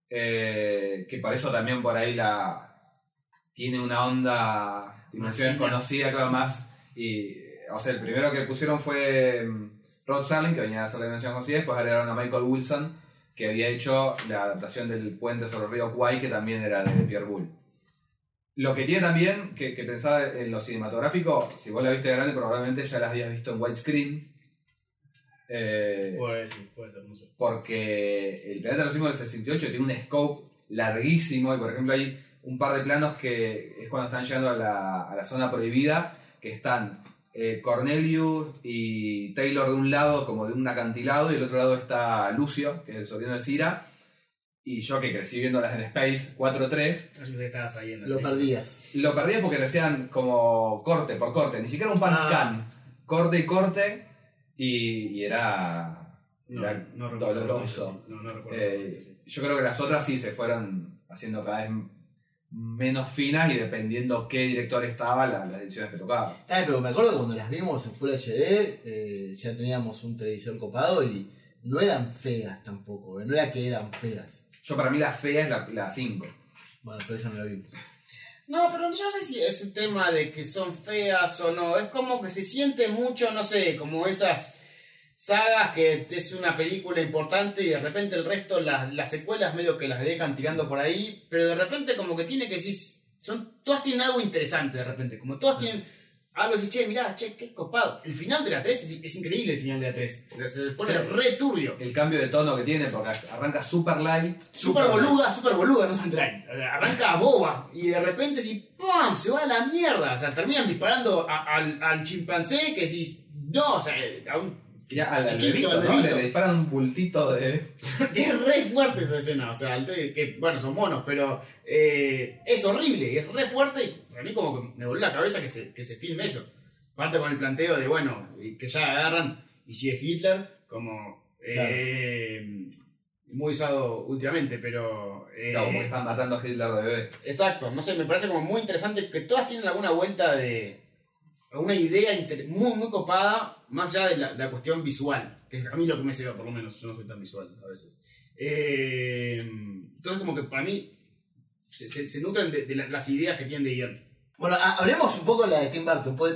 Speaker 1: Eh, que por eso también por ahí la tiene una onda dimensión desconocida creo más y o sea el primero que pusieron fue mm, Rod Serling que venía a hacer la dimensión desconocida después agregaron a Michael Wilson que había hecho la adaptación del puente sobre el río Kwai que también era de Pierre Boulle lo que tiene también que, que pensaba en lo cinematográfico si vos la viste de grande probablemente ya la habías visto en widescreen eh,
Speaker 3: Puede ser, puede ser, no sé.
Speaker 1: porque el planeta de los simios del 68 tiene un scope larguísimo y por ejemplo hay un par de planos que es cuando están llegando a la, a la zona prohibida que están eh, Cornelius y Taylor de un lado como de un acantilado y del otro lado está Lucio que es el sobrino de Cira y yo que crecí viéndolas en Space 4-3
Speaker 3: No sé si estabas ahí en la
Speaker 2: Lo perdías.
Speaker 1: lo perdí porque decían como corte por corte ni siquiera un pan
Speaker 2: Ah.
Speaker 1: scan corte y corte y, y era,
Speaker 3: No,
Speaker 1: era
Speaker 3: no recuerdo.
Speaker 1: doloroso
Speaker 3: No, no recuerdo.
Speaker 1: Eh, yo creo que las otras sí se fueron haciendo cada vez menos finas y dependiendo qué director estaba, la- las ediciones que tocaba.
Speaker 2: Ah, pero me acuerdo que cuando las vimos en Full HD, eh, ya teníamos un televisor copado y no eran feas tampoco. eh, No era que eran feas.
Speaker 1: Yo para mí la fea es la- la 5.
Speaker 2: Bueno, pero esa no la vimos.
Speaker 3: No, pero yo no sé si es un tema de que son feas o no. Es como que se siente mucho, no sé, como esas sagas que es una película importante y de repente el resto, las, las secuelas medio que las dejan tirando por ahí, pero de repente como que tiene que decir, son, todas tienen algo interesante de repente, como todas tienen algo así, che, mirá, che, qué copado. El final de la 3 es, es increíble el final de la 3. Se pone
Speaker 1: Sí.
Speaker 3: re turbio.
Speaker 1: El cambio de tono que tiene, porque arranca super light.
Speaker 3: Super
Speaker 1: light.
Speaker 3: boluda, super boluda, no se traen. Arranca boba y de repente si ¡pum! se va a la mierda. O sea, terminan disparando a- al, al chimpancé que decís, no, o sea, a un-
Speaker 1: Ya, al, al
Speaker 3: Chiquito,
Speaker 1: bebito,
Speaker 3: al
Speaker 1: ¿no? Le, disparan un bultito de.
Speaker 3: es re fuerte esa escena. O sea, te- que bueno, son monos, pero eh, es horrible, es re fuerte y para mí como que me voló la cabeza que se, que se filme eso. Aparte con el planteo de, bueno, que ya agarran y si es Hitler, como... eh, Muy usado últimamente, pero... eh,
Speaker 1: Claro, como que están matando a Hitler de bebé.
Speaker 3: Exacto, no sé, me parece como muy interesante que todas tienen alguna vuelta de. Alguna idea muy, muy copada, más allá de la, de la cuestión visual, que es a mí lo que me se por lo menos, yo no soy tan visual a veces. Eh, entonces, como que para mí se, se- se nutren de, de la- las ideas que tienen de guion.
Speaker 2: Bueno, ha- hablemos un poco de la de Tim Burton. Pues,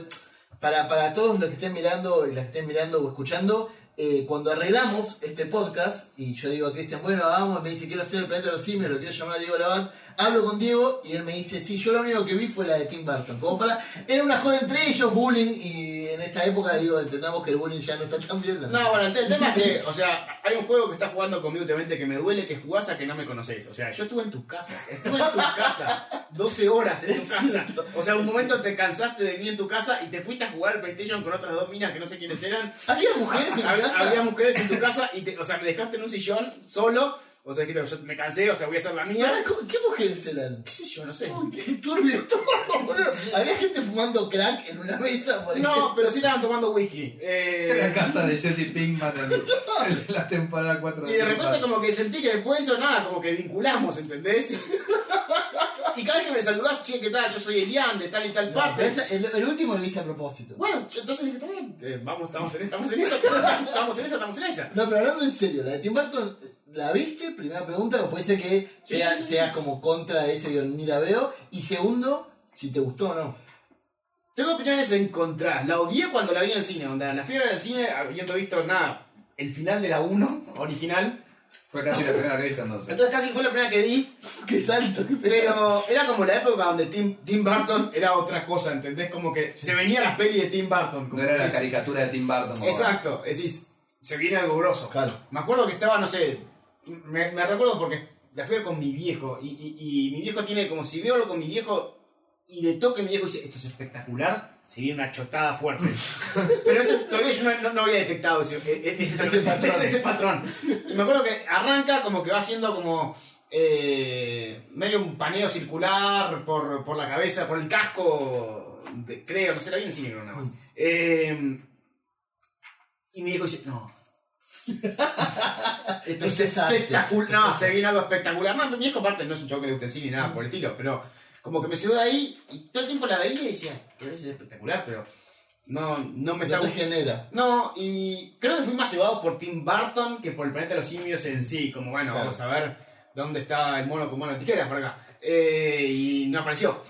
Speaker 2: para, para todos los que estén mirando y las que estén mirando o escuchando, eh, cuando arreglamos este podcast, y yo digo a Cristian, bueno, vamos, me dice, quiero hacer el planeta de los simios, lo quiero llamar a Diego Labat, hablo con Diego y él me dice, sí, yo lo único que vi fue la de Tim Burton. Como para, era una joda entre ellos, bullying, y en esta época, digo, entendamos que el bullying ya no está tan bien.
Speaker 3: No, bueno, el, te- el tema es que, o sea, hay un juego que estás jugando conmigo últimamente que me duele, que jugás a que no me conocéis. O sea, yo estuve en tu casa, estuve en tu casa, 12 horas en tu casa. O sea, un momento te cansaste de mí en tu casa y te fuiste a jugar al PlayStation con otras dos minas que no sé quiénes eran.
Speaker 2: ¿Había mujeres en
Speaker 3: Había,
Speaker 2: casa?
Speaker 3: había mujeres en tu casa y, te, o sea, me dejaste en un sillón solo. O sea, dijiste, yo me cansé, o sea, voy a hacer la mía.
Speaker 2: Pará, ¿cómo- ¿Qué mujeres eran?
Speaker 3: ¿Qué sé yo? No sé.
Speaker 2: Uy, qué turbio todo. Había gente fumando crack en una mesa, por
Speaker 3: No, pero sí estaban tomando whisky. Eh,
Speaker 1: En la casa de Jesse Pinkman en, en la temporada 4
Speaker 3: Y de repente como que sentí que después de eso nada, como que vinculamos, ¿entendés? Y cada vez que me saludás, che, ¿qué tal? Yo soy Elian de tal y tal
Speaker 2: No,
Speaker 3: parte.
Speaker 2: esa- el, el último lo hice a propósito.
Speaker 3: Bueno, yo entonces dije, está bien, eh, vamos, estamos en, estamos en eso, estamos en esa, estamos en esa.
Speaker 2: No, pero hablando en serio, la de Tim Burton, ¿la viste? Primera pregunta, o puede ser que
Speaker 3: Sí,
Speaker 2: sea-
Speaker 3: sí, sí.
Speaker 2: seas como contra de ese, digo, ni la veo. Y segundo, si te gustó o no.
Speaker 3: Tengo opiniones encontradas. La odié cuando la vi en el cine, onda. La fiebre del cine, habiendo visto, nada, el final de la 1, original.
Speaker 1: Fue casi la primera que hice entonces.
Speaker 3: Entonces casi fue la primera que vi,
Speaker 2: ¡Qué salto! qué
Speaker 3: pero era como la época donde Tim, Tim Burton era otra cosa, ¿entendés? Como que se venía la peli de Tim Burton. Como
Speaker 1: No era la
Speaker 3: es-
Speaker 1: caricatura de Tim Burton.
Speaker 3: Exacto, decir, se viene algo grosso.
Speaker 2: Claro.
Speaker 3: Me acuerdo que estaba, no sé, me, me recuerdo porque la fui a ver con mi viejo. Y, y- y mi viejo tiene, como si veo algo con mi viejo y le toque mi viejo y dice, esto es espectacular, se viene una chotada fuerte. Pero ese, todavía yo no, no- no había detectado ese, ese- ese-
Speaker 2: Ese patrón.
Speaker 3: ese- patrón. Y me acuerdo que arranca como que va haciendo como eh, medio un paneo circular por, por la cabeza, por el casco, de- creo, no sé, la vi en cine nada más. Eh, y mi viejo dice, no. Esto es espectacular. No, se viene algo espectacular. No, mi viejo aparte no es un chavo que le guste el cine ni nada por el estilo, pero como que me siguió de ahí y todo el tiempo la veía y decía, debe ser espectacular, pero no, no me está
Speaker 2: genera.
Speaker 3: No, y creo que fui más llevado por Tim Burton que por el planeta de los simios en sí. Como bueno,
Speaker 2: Claro.
Speaker 3: vamos a ver dónde está el mono con mano de tijeras por acá. Eh, y no apareció.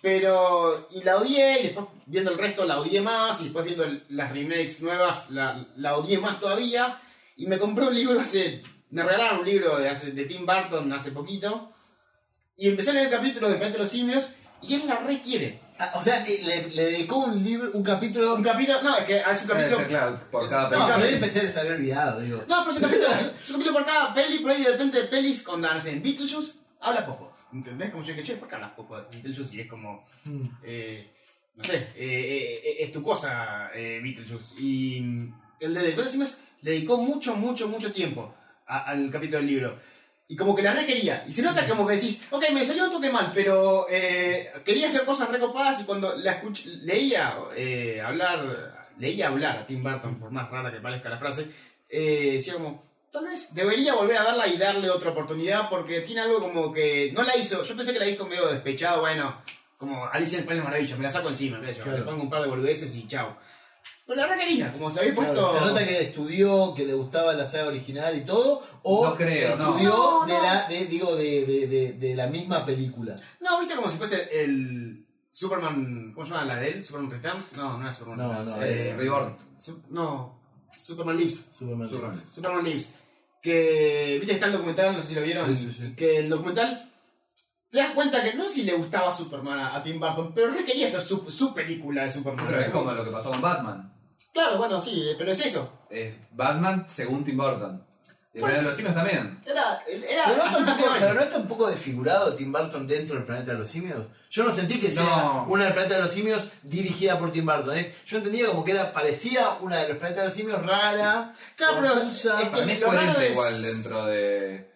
Speaker 3: Pero, y la odié, y después viendo el resto la odié más, y después viendo el- las remakes nuevas la, la odié más todavía. Y me compré un libro hace. Me regalaron un libro de, hace- de Tim Burton hace poquito. Y empecé a leer el capítulo de Planeta de los Simios, y él la requiere.
Speaker 2: Ah, o sea, le, le dedicó un libro, un capítulo.
Speaker 3: Un capítulo. No, es que es un capítulo.
Speaker 1: claro, por cada
Speaker 2: No,
Speaker 1: película.
Speaker 2: pero empecé a estar olvidado, digo.
Speaker 3: No, pero es un capítulo, es un capítulo por cada peli, por ahí de repente pelis con no sé, en Beetlejuice habla poco. ¿Entendés? Como yo que, che, ¿por qué hablas poco de Beetlejuice? Y es como,
Speaker 2: Mm.
Speaker 3: eh, no sé, eh, eh, eh, es tu cosa, eh, Beetlejuice. Y mm, el de Después decimos, le dedicó mucho, mucho, mucho tiempo a- al capítulo del libro. Y como que la requería. Y se nota como que decís, ok, me salió un toque mal, pero eh, quería hacer cosas recopadas y cuando la escuch- leía eh, hablar, leía hablar a Tim Burton, por más rara que parezca la frase, eh, decía como, tal vez debería volver a verla y darle otra oportunidad porque tiene algo como que no la hizo. Yo pensé que la hizo medio despechado, bueno, como Alicia en el País de las Maravillas, me la saco encima, yo,
Speaker 2: Claro.
Speaker 3: le pongo un par de boludeces y chao. Pero la requería, como se había
Speaker 2: Claro,
Speaker 3: puesto...
Speaker 2: se nota que estudió, que le gustaba la saga original y todo, o
Speaker 1: No creo, no.
Speaker 2: estudió
Speaker 3: No,
Speaker 2: de
Speaker 3: no.
Speaker 2: la, de, digo, de, de, de, de la misma película.
Speaker 3: No, viste como si fuese el Superman. ¿Cómo se llama la de él? ¿Superman Returns? No, no es Superman
Speaker 2: No,
Speaker 3: Returns.
Speaker 2: no,
Speaker 3: eh,
Speaker 1: Reborn.
Speaker 3: Su- no, Superman Lives.
Speaker 2: Superman.
Speaker 1: Superman.
Speaker 3: Superman Lives. Que. ¿Viste que está el documental? No sé si lo vieron.
Speaker 2: Sí, sí, sí.
Speaker 3: Que el documental. Te das cuenta que no sé si le gustaba Superman a, a Tim Burton, pero no quería hacer su, su película de Superman.
Speaker 1: Pero es como lo que pasó con Batman.
Speaker 3: Claro, bueno, sí, pero es eso.
Speaker 1: Es Batman según Tim Burton. Y el
Speaker 3: Pues-
Speaker 1: Planeta de los Simios también.
Speaker 3: Era. era
Speaker 2: Pero no, está un poco,
Speaker 3: cosa.
Speaker 2: pero no está un poco desfigurado Tim Burton dentro del planeta de los simios. Yo no sentí que sea una del planeta de los simios dirigida por Tim Burton. ¿eh? Yo entendía como que era parecía una de los planetas de los simios rara,
Speaker 3: Claro,
Speaker 2: confusa.
Speaker 3: es
Speaker 1: Para mí es coherente
Speaker 3: es-
Speaker 1: igual dentro de,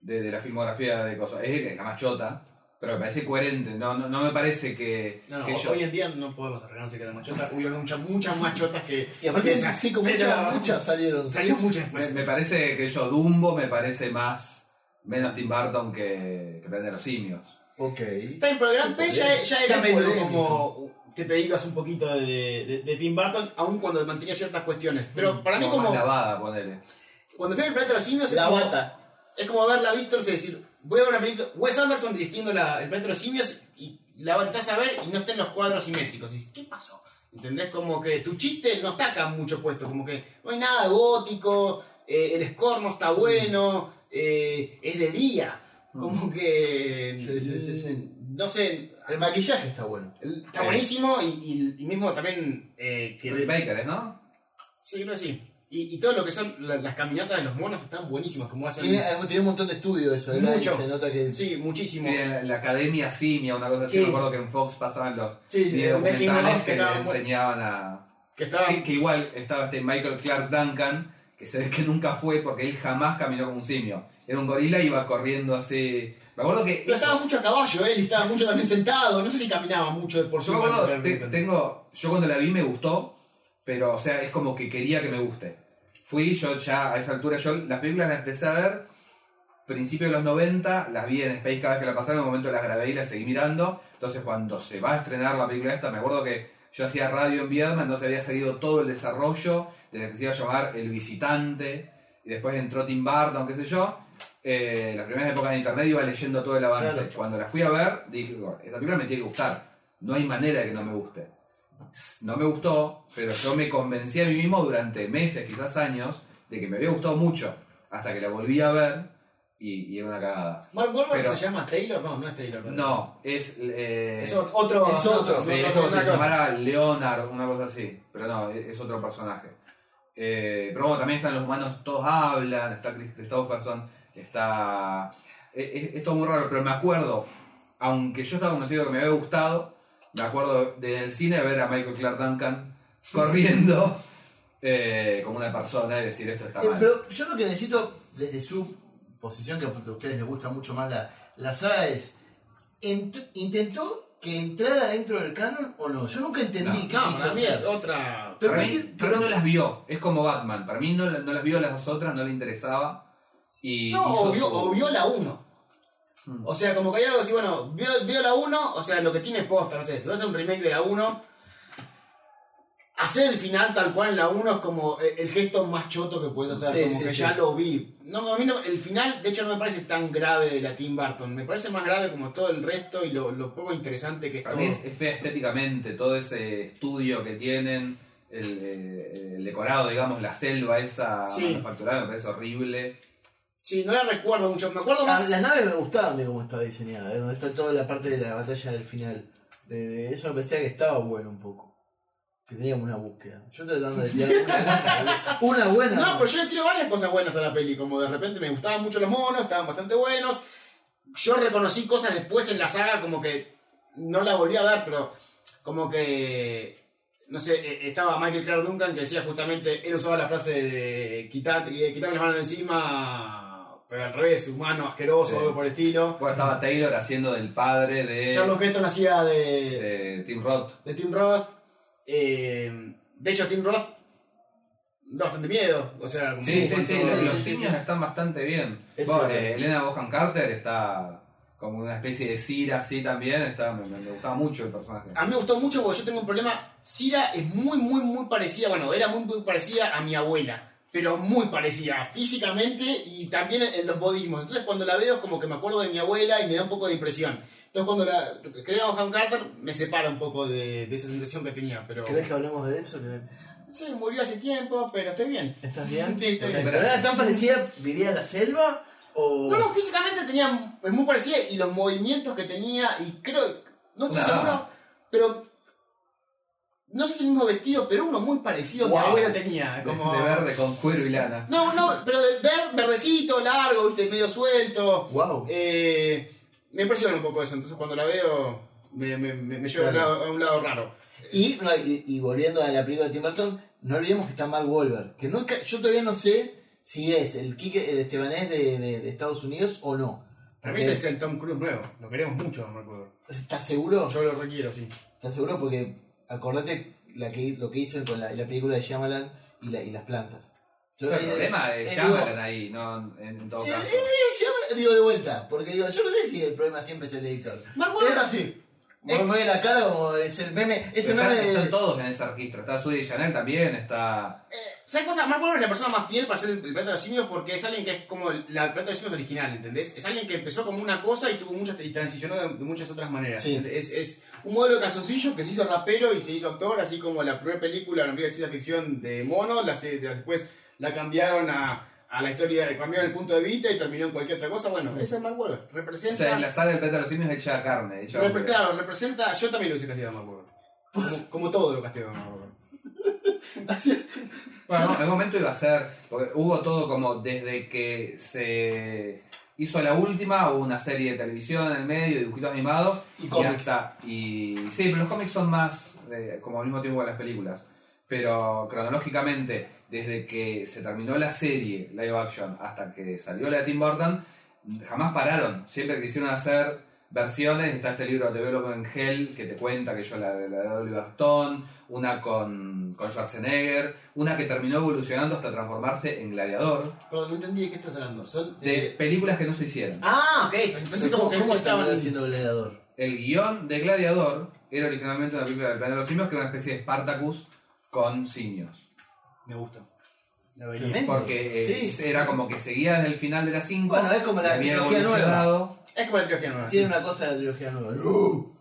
Speaker 1: de, de la filmografía de cosas. Es la más chota, pero me parece coherente. No, no, no me parece que,
Speaker 3: No, no,
Speaker 1: que
Speaker 3: ho-
Speaker 1: yo...
Speaker 3: hoy en día no podemos arreglarse que la machota. Hubo muchas, muchas machotas que.
Speaker 2: Y aparte,
Speaker 3: esa,
Speaker 2: sí, como muchas, muchas salieron.
Speaker 3: Salió muchas
Speaker 1: Me,
Speaker 3: después.
Speaker 1: me parece que yo Dumbo me parece más menos Tim Burton que, que Planeta de los Simios.
Speaker 2: Ok.
Speaker 3: Está bien, pero el Gran Pez ya, ya era medio
Speaker 2: polémico.
Speaker 3: como. Te pedías un poquito de, de, de Tim Burton, aun cuando mantenía ciertas cuestiones. Pero para mí,
Speaker 1: Como más lavada, ponele.
Speaker 3: Cuando fui al planeta de los simios,
Speaker 2: La
Speaker 3: es como,
Speaker 2: bata.
Speaker 3: es como haberla visto, no sé, decir, voy a ver una película. Wes Anderson dirigiendo la, el planeta de simios y la entras a ver y no está en los cuadros simétricos. Y dices, ¿qué pasó? ¿Entendés? Como que tu chiste no está acá mucho puesto, como que no hay nada gótico, eh, el score no está bueno, eh, es de día. Como que.
Speaker 2: Sí, sí, sí.
Speaker 3: No sé.
Speaker 2: El maquillaje está bueno.
Speaker 3: Está buenísimo y, y- y mismo también. Eh, que,
Speaker 1: Rick Baker. ¿no?
Speaker 3: sí, creo que sí. Y, y todo lo que son la- las caminatas de los monos están buenísimas, como hacen.
Speaker 2: Tiene, tiene un montón de estudios eso. ¿verdad? Y
Speaker 3: Mucho.
Speaker 2: Se nota que.
Speaker 3: Sí, muchísimo.
Speaker 1: Sí, la, la Academia Simia, una cosa así.
Speaker 3: Sí.
Speaker 1: Me acuerdo que en Fox pasaban los
Speaker 3: Sí, sí,
Speaker 1: videos
Speaker 3: los making
Speaker 1: documentales
Speaker 3: of
Speaker 1: que
Speaker 3: que
Speaker 1: le
Speaker 3: estaban bu-
Speaker 1: enseñaban a...
Speaker 3: Que estaban.
Speaker 1: Que, que igual estaba este Michael Clark Duncan, que se ve que nunca fue porque él jamás caminó como un simio. Era un gorila y iba corriendo así... Me acuerdo que...
Speaker 3: Pero
Speaker 1: eso-
Speaker 3: estaba mucho a caballo, él y estaba mucho también sentado. No sé si caminaba mucho de por sí.
Speaker 1: Yo, me acuerdo,
Speaker 3: pero-
Speaker 1: te- tengo, yo cuando la vi me gustó, pero o sea, es como que quería que me guste. Fui, yo ya a esa altura, yo las películas las empecé a ver principios de los 90, las vi en Space cada vez que la pasaron, en un momento las grabé y las seguí mirando. Entonces cuando se va a estrenar la película esta, me acuerdo que yo hacía radio en Viedma, entonces había seguido todo el desarrollo, desde que se iba a llamar El Visitante, y después entró Tim Burton, qué sé yo. Eh, las primeras épocas de internet iba leyendo todo el avance.
Speaker 2: Claro.
Speaker 1: Cuando la fui a ver, dije, "Bueno, esta película me tiene que gustar. No hay manera de que no me guste. No me gustó, pero yo me convencí a mí mismo durante meses, quizás años, de que me había gustado mucho. Hasta que la volví a ver y, y era una cagada.
Speaker 3: ¿Mark Wahlberg
Speaker 1: Pero-
Speaker 3: se llama Taylor? No, no es Taylor. ¿verdad?
Speaker 1: No, es. eh,
Speaker 3: Es otro.
Speaker 2: Es otro,
Speaker 1: sí, es se llamara Leonard, una cosa así. Pero no, es, es otro personaje. Eh, pero bueno, también están los humanos, todos hablan. Está Chris Christopherson, está es, es todo muy raro, pero me acuerdo, aunque yo estaba conocido que me había gustado, me acuerdo del cine ver a Michael Clark Duncan corriendo eh, como una persona y decir esto está
Speaker 2: Eh,
Speaker 1: mal.
Speaker 2: pero yo lo que necesito, desde su posición, que a ustedes les gusta mucho más la, la saga, es. ent- ¿Intentó que entrara dentro del canon o no? Yo nunca entendí
Speaker 1: No,
Speaker 2: qué
Speaker 3: es otra.
Speaker 2: Pero
Speaker 1: para,
Speaker 2: no
Speaker 1: mí,
Speaker 2: pero-
Speaker 1: no las vio, es como Batman, para mí no, la- no las vio las dos otras, no le interesaba. Y
Speaker 3: No,
Speaker 1: hizo
Speaker 3: o vio,
Speaker 1: su-
Speaker 3: o vio la 1. O sea, como que hay algo así, bueno, vio, vio la 1, o sea, lo que tiene posta, no sé, si vas a hacer un remake de la 1, hacer el final tal cual en la 1 es como el, el gesto más choto que puedes hacer,
Speaker 2: Sí,
Speaker 3: como
Speaker 2: sí,
Speaker 3: que
Speaker 2: sí.
Speaker 3: ya lo vi. No, a mí no, el final, de hecho, no me parece tan grave de la Tim Burton, me parece más grave como todo el resto y lo, lo poco interesante que es
Speaker 1: Para
Speaker 3: todo.
Speaker 1: mí es, es fea estéticamente, todo ese estudio que tienen, el, eh, el decorado, digamos, la selva esa
Speaker 3: Sí.
Speaker 1: manufacturada, me parece horrible.
Speaker 3: Sí, no la recuerdo mucho, me acuerdo
Speaker 2: Ah,
Speaker 3: más...
Speaker 2: las naves me gustaban de cómo estaba diseñada, de donde está toda la parte de la batalla del final. De, de eso me parecía que estaba bueno un poco. Que teníamos una búsqueda. Yo tratando de tirar una, una buena.
Speaker 3: No, pero yo le tiro varias cosas buenas a la peli, como de repente me gustaban mucho los monos, estaban bastante buenos. Yo reconocí cosas después en la saga como que no la volví a ver, pero como que no sé, eh, estaba Michael Clark Duncan que decía justamente, él usaba la frase de quitar, quitarme las manos de encima, pero al revés, humano, asqueroso,
Speaker 1: Sí.
Speaker 3: algo por el estilo.
Speaker 1: Bueno, estaba Taylor haciendo del padre de,
Speaker 3: Charles Heston hacía de,
Speaker 1: de Tim Roth.
Speaker 3: de Tim Roth. eh, de hecho, Tim Roth da bastante miedo. O sea, como
Speaker 1: Sí, sí, sí, los simios están bastante bien. Bueno, eh. Elena Bohan Carter está como una especie de Cira así también, está, me gustaba mucho el personaje.
Speaker 3: A mí me gustó mucho porque yo tengo un problema. Cira es muy, muy, muy parecida. Bueno, era muy, muy parecida a mi abuela. Pero muy parecida físicamente y también en, los modismos. Entonces, cuando la veo, es como que me acuerdo de mi abuela y me da un poco de impresión. Entonces, cuando la creo a Han Carter, me separa un poco de, de esa sensación que tenía. Pero
Speaker 2: ¿Querés que hablemos de eso?
Speaker 3: sí, murió hace tiempo, pero estoy bien.
Speaker 2: ¿Estás bien?
Speaker 3: Sí, estoy
Speaker 2: O sea,
Speaker 3: bien.
Speaker 2: ¿Pero era tan parecida? ¿Vivía en la selva? ¿O.?
Speaker 3: No, no, físicamente tenía. Es muy parecida y los movimientos que tenía, y creo. No estoy seguro, pero. No sé si el mismo vestido, pero uno muy parecido a
Speaker 2: Wow.
Speaker 3: mi abuela tenía. Como...
Speaker 1: De verde con cuero y lana.
Speaker 3: No, no, pero de ver, verdecito, largo, viste, medio suelto.
Speaker 2: ¡Wow!
Speaker 3: Eh, me impresiona un poco eso, entonces cuando la veo me, me, me, me lleva a un
Speaker 2: Claro.
Speaker 3: lado- a un lado raro.
Speaker 2: Y, y, y volviendo a la película de Tim Burton, no olvidemos que está Mark Wahlberg. Que nunca, yo todavía no sé si es el Quique el estebanés de, de- de Estados Unidos o no.
Speaker 3: Para mí ese es el Tom Cruise nuevo, lo queremos mucho, me acuerdo.
Speaker 2: ¿Estás seguro?
Speaker 3: Yo lo requiero, sí.
Speaker 2: ¿Estás seguro? Porque acordate la que, lo que hizo con la, la película de Shyamalan y, la, y las plantas. Yo,
Speaker 1: El
Speaker 2: eh,
Speaker 1: problema
Speaker 2: eh,
Speaker 1: es
Speaker 2: digo,
Speaker 1: Shyamalan ahí, no en, todo
Speaker 2: eh,
Speaker 1: caso.
Speaker 2: eh, Shyamalan- digo de vuelta, porque digo, yo no sé si el problema siempre es el editor.
Speaker 3: Mark Wahlberg-
Speaker 2: así. Me mueve la cara como es el meme, ese
Speaker 1: Pero
Speaker 2: meme
Speaker 1: están,
Speaker 2: de...
Speaker 1: están todos en ese registro. Está Sudi Chanel también, está.
Speaker 3: Eh, ¿Sabes cosa? Mark Wahlberg es la persona más fiel para hacer el, el planeta de los simios porque es alguien que es como el- la planeta de los simios original, ¿entendés? Es alguien que empezó como una cosa y tuvo muchas y transicionó de, de muchas otras maneras.
Speaker 2: Sí.
Speaker 3: Es, es un modelo de calzoncillo que se hizo rapero y se hizo actor, así como la primera película, la primera de ciencia ficción de Mono, la, se- la- después la cambiaron a, a la historia, cambiaron el punto de vista y terminó en cualquier otra cosa. Bueno, ese es Mark Wahlberg.
Speaker 1: O
Speaker 3: Representa...
Speaker 1: sea, en la saga del planeta de los simios hecha carne, hecha
Speaker 3: repre-
Speaker 1: hombre.
Speaker 3: claro, representa... Yo también lo hubiese castigado a Mark Wahlberg. Como, como todo lo castigo a Mark Wahlberg.
Speaker 1: Bueno, en algún momento iba a ser, porque hubo todo como desde que se hizo la última, hubo una serie de televisión en el medio, dibujitos animados,
Speaker 2: Y cómics.
Speaker 1: hasta, y sí, pero los cómics son más eh, como al mismo tiempo que las películas. Pero cronológicamente, desde que se terminó la serie live action hasta que salió la de Tim Burton, jamás pararon. Siempre quisieron hacer versiones. Está este libro Development Hell que te cuenta que yo la, la de Oliver Stone, una con, con Schwarzenegger, una que terminó evolucionando hasta transformarse en gladiador,
Speaker 2: Perdón, no entendí de qué estás hablando. Son
Speaker 1: de
Speaker 2: eh,
Speaker 1: películas que no se hicieron.
Speaker 3: Ah, ok. Pensé
Speaker 2: ¿Cómo,
Speaker 3: estaban...
Speaker 2: estaban haciendo Gladiador?
Speaker 1: El guion de Gladiador era originalmente una película del planeta de los simios, que era una especie de Spartacus con simios.
Speaker 3: Me gusta. La.
Speaker 1: Porque eh,
Speaker 2: Sí.
Speaker 1: era como que seguía desde el final de las 5.
Speaker 2: Bueno, es como la trilogía nueva.
Speaker 3: Es como la trilogía nueva.
Speaker 2: Tiene
Speaker 3: sí.
Speaker 2: una cosa de la trilogía nueva. ¡Uh!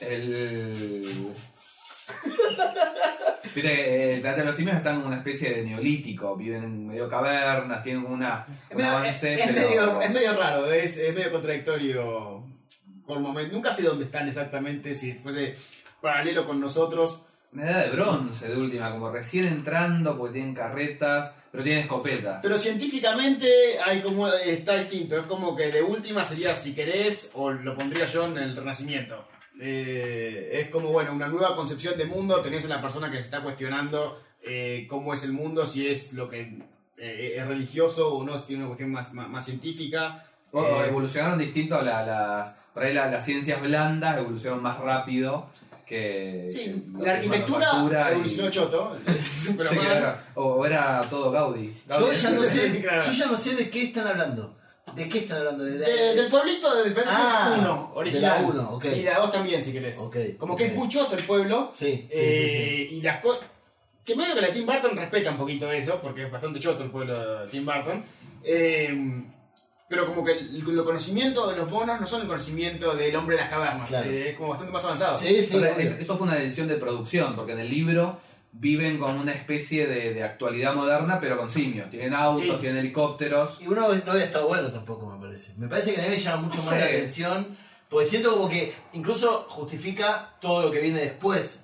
Speaker 1: El. Viste que el planeta de los simios están en una especie de neolítico, viven en medio cavernas, tienen una,
Speaker 3: Es
Speaker 1: un
Speaker 3: medio,
Speaker 1: avance,
Speaker 3: es- es
Speaker 1: pero-
Speaker 3: medio- es medio raro, es, es medio contradictorio por momentos. Nunca sé dónde están exactamente, si fuese paralelo con nosotros
Speaker 1: edad de bronce de última, como recién entrando porque tienen carretas, pero tienen escopetas.
Speaker 3: Pero científicamente hay como está distinto. Es como que de última sería si querés, o lo pondría yo en el Renacimiento. Eh, es como, bueno, una nueva concepción de mundo. Tenés a la persona que se está cuestionando eh, cómo es el mundo, si es lo que eh, es religioso o no, si tiene una cuestión más, más, más científica.
Speaker 1: O-
Speaker 3: Eh,
Speaker 1: evolucionaron distinto a la- las. Por ahí la- las ciencias blandas evolucionaron más rápido que.
Speaker 3: Sí,
Speaker 1: que
Speaker 3: la arquitectura evolucionó choto. pero
Speaker 1: Sí,
Speaker 3: mal.
Speaker 1: claro. O, era todo Gaudí.
Speaker 2: Yo ya, no sé,
Speaker 3: Claro.
Speaker 2: yo ya no sé de qué están hablando. ¿De qué están hablando? De la-
Speaker 3: De- del pueblito de Versus
Speaker 2: Ah,
Speaker 3: 1,
Speaker 2: de
Speaker 3: original.
Speaker 2: la uno, ok.
Speaker 3: Y la 2 también, si querés.
Speaker 2: Ok,
Speaker 3: Como que es muy choto el pueblo.
Speaker 2: Sí, sí,
Speaker 3: eh, Y las cosas. Que medio que la Tim Burton respeta un poquito eso, porque es bastante choto el pueblo de Tim Burton. Eh, pero como que el, el conocimiento de los monos no son el conocimiento del hombre de las cavernas.
Speaker 2: Claro.
Speaker 3: eh, es como bastante más avanzado.
Speaker 2: sí. Sí, sí,
Speaker 1: Pero
Speaker 2: obvio.
Speaker 1: es- eso fue una decisión de producción, porque en el libro viven con una especie de, de actualidad moderna, pero con simios. Tienen autos,
Speaker 3: Sí.
Speaker 1: tienen helicópteros.
Speaker 2: Y uno no había estado bueno tampoco, me parece. Me parece que a mí me llama mucho
Speaker 1: No
Speaker 2: más
Speaker 1: sé.
Speaker 2: la atención, porque siento como que incluso justifica todo lo que viene después.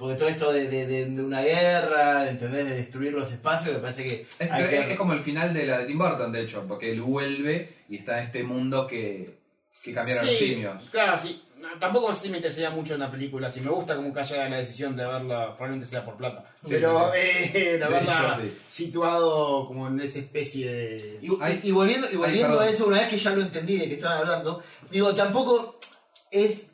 Speaker 2: Porque todo esto de, de- de- de una guerra, ¿entendés? De destruir los espacios, me parece que
Speaker 1: Es,
Speaker 2: hay que...
Speaker 1: es como el final de la de Tim Burton, de hecho, porque él vuelve y está en este mundo que, que cambiaron los simios.
Speaker 3: Claro, sí. Tampoco sí me interesaría mucho en la película. Si me gusta como que haya la decisión de haberla, probablemente sea por plata.
Speaker 1: Sí,
Speaker 3: pero
Speaker 1: sí,
Speaker 3: eh, de haberla
Speaker 1: hecho, sí.
Speaker 3: situado como en esa especie de.
Speaker 2: Y,
Speaker 1: Ay.
Speaker 2: y- y volviendo, y volviendo a eso, una vez que ya lo entendí de que estaban hablando, digo, tampoco es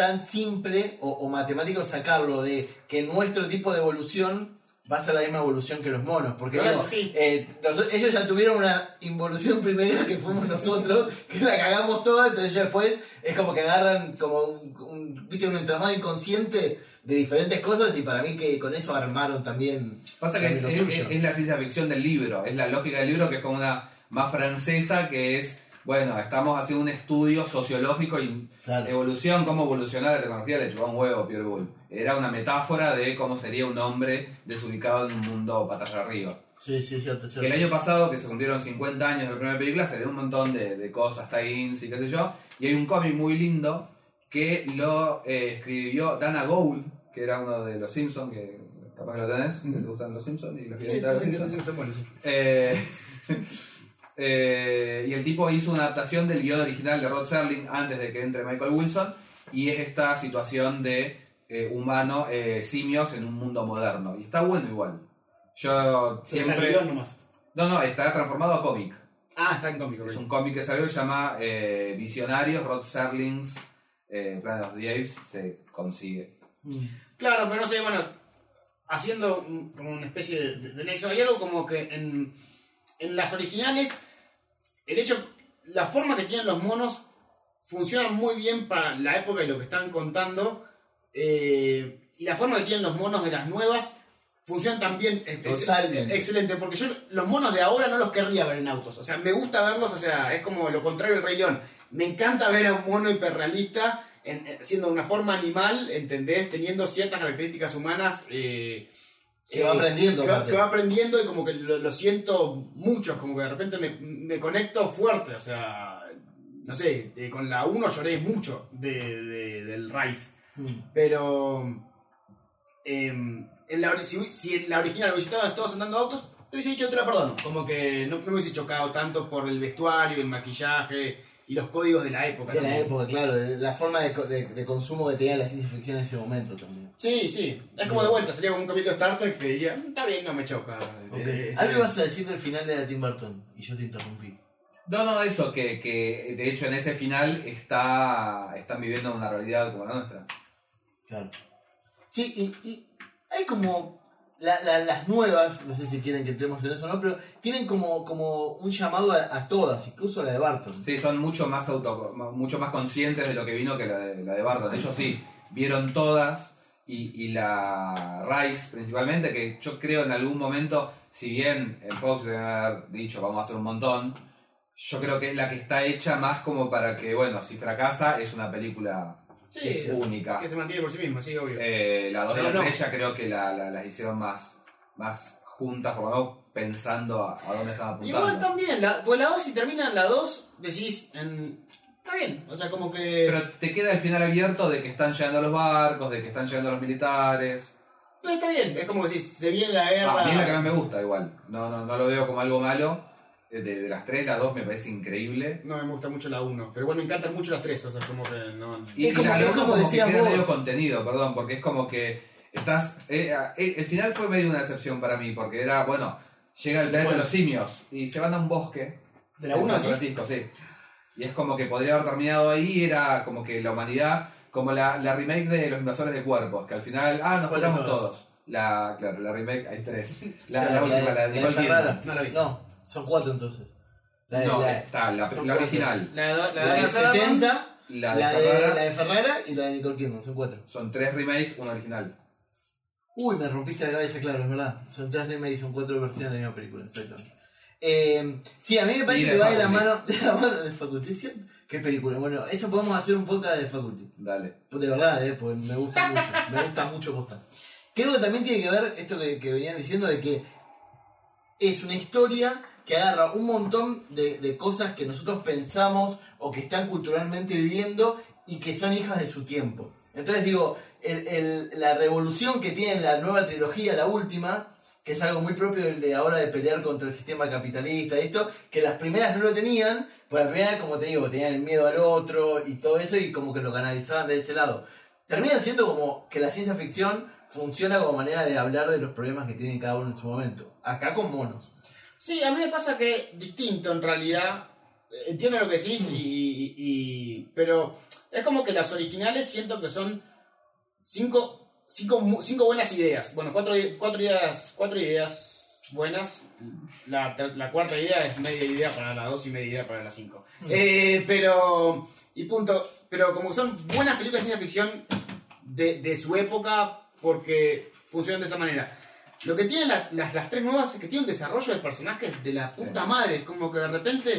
Speaker 2: tan simple o, o matemático sacarlo de que nuestro tipo de evolución va a ser la misma evolución que los monos. Porque
Speaker 3: Claro, sí.
Speaker 2: eh, los- ellos ya tuvieron una involución primera que fuimos nosotros, que la cagamos toda, entonces después es como que agarran como un, un- ¿viste? un entramado inconsciente de diferentes cosas y para mí que con eso armaron también
Speaker 1: Pasa que es, es-
Speaker 2: suyo.
Speaker 1: es la ciencia ficción del libro, es la lógica del libro que es como una más francesa, que es, bueno, estamos haciendo un estudio sociológico y
Speaker 2: Claro.
Speaker 1: evolución, cómo evolucionar la tecnología, le chupaba un huevo a Pierre Bull. Era una metáfora de cómo sería un hombre desubicado en un mundo patas arriba.
Speaker 2: Sí, sí, cierto, cierto.
Speaker 1: Que el año pasado, que se cumplieron 50 años de la primera película, se dio un montón de, de cosas, tie-ins y qué sé yo. Y hay un cómic muy lindo que lo eh, escribió Dana Gould, que era uno de los Simpsons, que capaz que lo tenés, que te gustan los Simpsons y los
Speaker 3: Sí,
Speaker 1: los Simpsons.
Speaker 3: sí.
Speaker 1: Eh, eh, y el tipo hizo una adaptación del guion original de Rod Serling antes de que entre Michael Wilson. Y es esta situación de eh, humano, eh, simios en un mundo moderno. Y está bueno igual. Yo
Speaker 3: está
Speaker 1: siempre.
Speaker 3: guion nomás.
Speaker 1: No, no, está transformado a cómic.
Speaker 3: Ah, está en cómico.
Speaker 1: Es un cómic que salió que se llama Visionarios, Rod Serling's Planet of the Apes. Se consigue.
Speaker 2: Mm.
Speaker 3: Claro, pero no sé, bueno, haciendo como una especie de, de nexo, hay algo como que en, en las originales, el hecho, la forma que tienen los monos funciona muy bien para la época y lo que están contando, eh, y la forma que tienen los monos de las nuevas funcionan también ex- ex-
Speaker 2: Totalmente.
Speaker 3: excelente, porque yo los monos de ahora no los querría ver en autos, o sea, me gusta verlos, o sea, es como lo contrario del Rey León, me encanta ver a un mono hiperrealista en- en- siendo una forma animal, ¿entendés? Teniendo ciertas características humanas. eh,
Speaker 2: Que va aprendiendo,
Speaker 3: Que que va aprendiendo y como que lo, lo siento mucho, como que de repente me, me conecto fuerte, o sea, no sé, eh, con la 1 lloré mucho de, de- del Rise,
Speaker 2: Mm.
Speaker 3: pero em, en la, si, si en la original hubiese estado todos andando autos, te hubiese dicho te la perdono, como que no, no me hubiese chocado tanto por el vestuario, el maquillaje y los códigos de la época.
Speaker 2: De la época, claro, de la forma de, de- de consumo que tenía la ciencia ficción en ese momento también.
Speaker 3: Sí, sí. Es como de vuelta, sería como un capítulo de Star Trek que diría, "Mm, está bien, no me choca.
Speaker 2: Ok.
Speaker 3: Eh,
Speaker 2: Algo
Speaker 3: eh,
Speaker 2: ibas a decir del final de la Tim Burton y yo te interrumpí.
Speaker 1: No, no, eso, que, que de hecho en ese final está están viviendo una realidad como la nuestra.
Speaker 2: Claro. Sí, y, y hay como la- la- las nuevas, no sé si quieren que entremos en eso o no, pero tienen como, como un llamado a, todas, incluso la de Barton.
Speaker 1: Sí, son mucho más auto, mucho más conscientes de lo que vino que la de, la de Barton. Ellos sí, vieron todas y, y la Rice principalmente, que yo creo en algún momento, si bien en Fox deben haber dicho vamos a hacer un montón, yo creo que es la que está hecha más como para que, bueno, si fracasa es una película
Speaker 3: Sí,
Speaker 1: única.
Speaker 3: que se mantiene por sí misma, sí, obvio.
Speaker 1: Eh, la 2 y la
Speaker 3: no.
Speaker 1: 3 ya creo que la, la- las hicieron más, más juntas, por lo menos pensando a, a dónde estaban apuntando.
Speaker 3: Igual también, la, pues la 2, si termina en la 2, decís, en, está bien, o sea, como que...
Speaker 1: Pero te queda el final abierto de que están llegando los barcos, de que están llegando los militares.
Speaker 3: Pero está bien, es como si se viene la guerra.
Speaker 1: A mí es la que más me gusta igual. No, no, no lo veo como algo malo. De, de las tres, la dos me parece increíble.
Speaker 3: No, me gusta mucho la 1. Pero igual me encantan mucho las tres, o sea, como que no.
Speaker 1: Y,
Speaker 2: Es como
Speaker 1: la
Speaker 2: que-
Speaker 1: dos
Speaker 2: como
Speaker 1: como que
Speaker 2: decías
Speaker 1: crea medio contenido, perdón, porque es como que estás... eh, eh, el final fue medio una decepción para mí, porque era, bueno, llega el planeta
Speaker 3: Bueno.
Speaker 1: de los simios y se van a un bosque.
Speaker 3: De la
Speaker 1: en
Speaker 3: 1
Speaker 1: San
Speaker 3: sí.
Speaker 1: Francisco, sí. Y es como que podría haber terminado ahí, era como que la humanidad, como la, la remake de Los Invasores de Cuerpos, que al final, ah, nos
Speaker 3: ¿Cuál de
Speaker 1: matamos
Speaker 3: todas?
Speaker 1: todos. La, claro, la remake, hay tres. La,
Speaker 2: Claro,
Speaker 1: la última, la de
Speaker 2: de
Speaker 1: Nicole. Kidman.
Speaker 3: No la vi.
Speaker 2: No, son cuatro entonces. La de,
Speaker 1: No,
Speaker 2: la,
Speaker 1: está, la, la original.
Speaker 3: La, de- la,
Speaker 2: la
Speaker 3: de Luhrmann,
Speaker 2: 70,
Speaker 1: La
Speaker 2: la
Speaker 1: de
Speaker 2: de,
Speaker 1: Ferrara.
Speaker 2: la de Ferrara y la de Nicole Kidman, son cuatro.
Speaker 1: Son tres remakes, una original.
Speaker 2: Uy, me rompiste la cabeza, claro, es verdad. Son tres remakes, son cuatro versiones de la misma película, exactamente. Eh, sí, a mí me parece
Speaker 1: de
Speaker 2: que va de la, mano, de la mano de Faculty. ¿sí? ¿Qué película? Bueno, eso podemos hacer un podcast de Faculty.
Speaker 1: Dale.
Speaker 2: De verdad, eh, porque me gusta mucho. me gusta mucho posta. Creo que también tiene que ver esto que, que venían diciendo de que es una historia que agarra un montón de, de cosas que nosotros pensamos o que están culturalmente viviendo y que son hijas de su tiempo. Entonces digo, el- la revolución que tiene la nueva trilogía, la última, que es algo muy propio del de ahora de pelear contra el sistema capitalista y esto, que las primeras no lo tenían, pues la primera, como te digo, tenían el miedo al otro y todo eso y como que lo canalizaban de ese lado. Termina siendo como que la ciencia ficción funciona como manera de hablar de los problemas que tiene cada uno en su momento. Acá con monos.
Speaker 3: Sí, a mí me pasa que distinto en realidad. Entiendo lo que decís, y, y- y- pero es como que las originales siento que son cinco, cinco, cinco buenas ideas. Bueno, cuatro, cuatro, ideas, cuatro ideas buenas. La, la cuarta idea es media idea para la dos y media idea para la cinco. Eh, pero, y punto. Pero como son buenas películas de ciencia ficción de, de su época, porque funcionan de esa manera. Lo que tienen la- las, las tres nuevas es que tienen un desarrollo de personajes de la puta madre. Es como que de repente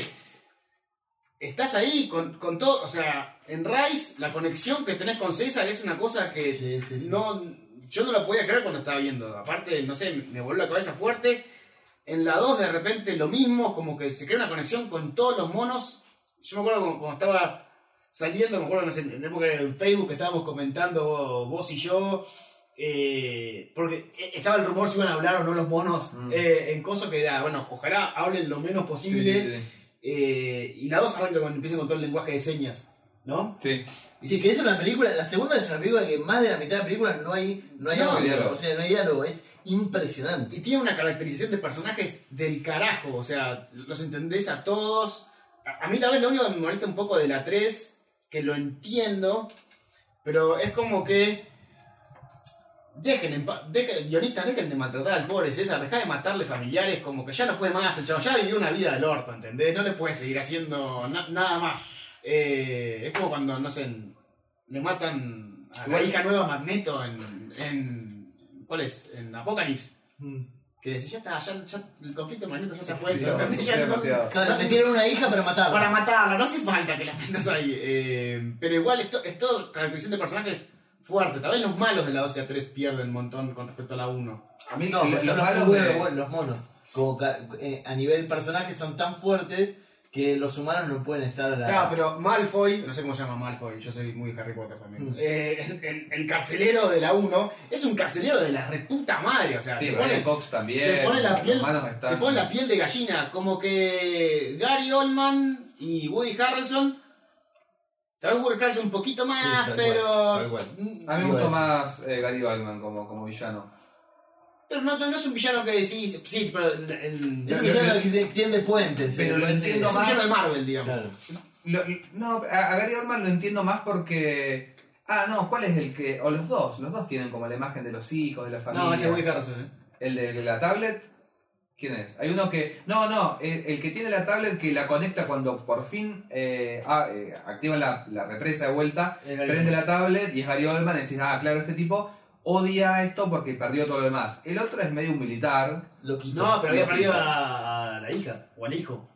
Speaker 3: estás ahí con, con todo. O sea, en Rise, la conexión que tenés con César es una cosa que
Speaker 2: Sí, sí, sí.
Speaker 3: no. Yo no lo podía creer cuando estaba viendo. Aparte, no sé, me voló la cabeza fuerte. En la 2, de repente, lo mismo, como que se crea una conexión con todos los monos. Yo me acuerdo cuando, cuando estaba saliendo, me acuerdo no sé, en época en Facebook que estábamos comentando vos y yo. Eh, porque estaba el rumor si iban a hablar o no los monos
Speaker 1: Mm.
Speaker 3: eh, en cosas que era, bueno, ojalá hablen lo menos posible. eh, y la 2 arranca cuando empiezan con todo el lenguaje de señas, ¿no?
Speaker 1: Sí.
Speaker 2: Y si es una película, la segunda es una película que más de la mitad de la película no hay, no hay
Speaker 3: No,
Speaker 2: audio,
Speaker 1: diálogo.
Speaker 2: o sea, no hay diálogo, es impresionante.
Speaker 3: Y tiene una caracterización de personajes del carajo, o sea, los entendés a todos. A, a mí tal vez lo único que me molesta un poco de la 3, que lo entiendo, pero es como que... Dejen, dejen, guionistas, dejen de maltratar al pobre César, deja de matarle familiares, como que ya no puede más, el chavo ya vivió una vida del orto, ¿entendés? No le puede seguir haciendo na- nada más. Eh, es como cuando, no sé, le matan a la hija nueva Magneto en, en... ¿Cuál es? En Apocalypse.
Speaker 2: Mm.
Speaker 3: Que decís, ya está, ya, ya el conflicto de Magneto ya está puesto.
Speaker 2: Claro, metieron una hija para matarla.
Speaker 3: para matarla, no hace falta que la metas ahí. Eh, pero igual, esto es todo caracterización de personajes fuerte. Tal vez los malos de la 2 y la 3 pierden un montón con respecto a la 1.
Speaker 1: A mí
Speaker 2: No,
Speaker 1: lo- los malos de-
Speaker 2: los monos. Como ca- eh, a nivel personaje son tan fuertes que los humanos no pueden estar a la...
Speaker 3: Claro, pero Malfoy, no sé cómo se llama Malfoy, yo soy muy Harry Potter también.
Speaker 2: Mm.
Speaker 3: Eh, el, el- el carcelero de la 1 es un carcelero de la reputa madre, o sea,
Speaker 1: Sí,
Speaker 3: te pone-
Speaker 1: Cox también.
Speaker 3: te pone la piel,
Speaker 1: están-
Speaker 3: te pone la piel de gallina, como que Gary Oldman y Woody Harrelson, tal vez Woody Harrelson un poquito más,
Speaker 2: Sí, tal
Speaker 3: pero
Speaker 2: cual, tal cual.
Speaker 3: Mm,
Speaker 1: A mí me gustó más eh, Gary Oldman como, como villano.
Speaker 3: pero no, no, no es un villano que decís, sí, pero el, el-
Speaker 2: Es un villano que tiende puentes.
Speaker 1: Pero lo
Speaker 2: no sé.
Speaker 1: entiendo
Speaker 3: es un
Speaker 1: más.
Speaker 3: villano de Marvel, digamos.
Speaker 2: Claro.
Speaker 1: Lo- no, a, a Gary Oldman lo entiendo más porque... Ah, no, ¿cuál es el que...? O los dos, los dos tienen como la imagen de los hijos, de la familia.
Speaker 3: No, ese es Woody Harrelson, ¿eh?
Speaker 1: ¿El de la tablet? ¿Quién es? Hay uno que... No, no, el, el que tiene la tablet que la conecta cuando por fin eh, ah, eh, activan la, la represa de vuelta, prende la tablet y es Gary Oldman y decís, ah, claro, este tipo odia esto porque perdió todo lo demás. El otro es medio un militar,
Speaker 2: Loquito.
Speaker 3: No, pero había perdido a, a la hija, o al hijo.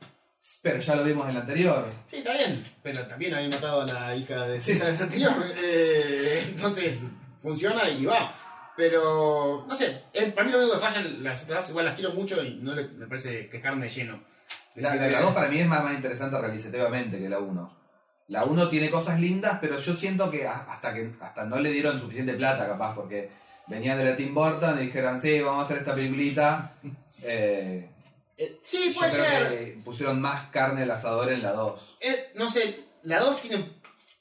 Speaker 1: pero ya lo vimos en el anterior.
Speaker 3: Sí, está bien, pero también había matado a la hija de
Speaker 1: Sí.
Speaker 3: César en el anterior. eh, entonces, funciona y va. Pero, no sé, es- para mí lo único que falla las otras, igual las quiero mucho y no le, me parece quejarme de lleno.
Speaker 1: La, la,
Speaker 3: que-
Speaker 1: la 2 para mí es más, más interesante realizativamente que la 1. La 1 tiene cosas lindas, pero yo siento que hasta que hasta no le dieron suficiente plata, capaz, porque venían de la Tim Burton y dijeron, sí, vamos a hacer esta peliculita. Eh,
Speaker 3: Eh, sí,
Speaker 1: yo
Speaker 3: puede
Speaker 1: creo
Speaker 3: ser.
Speaker 1: que pusieron más carne al asador en la 2.
Speaker 3: Eh, no sé, la 2 tiene.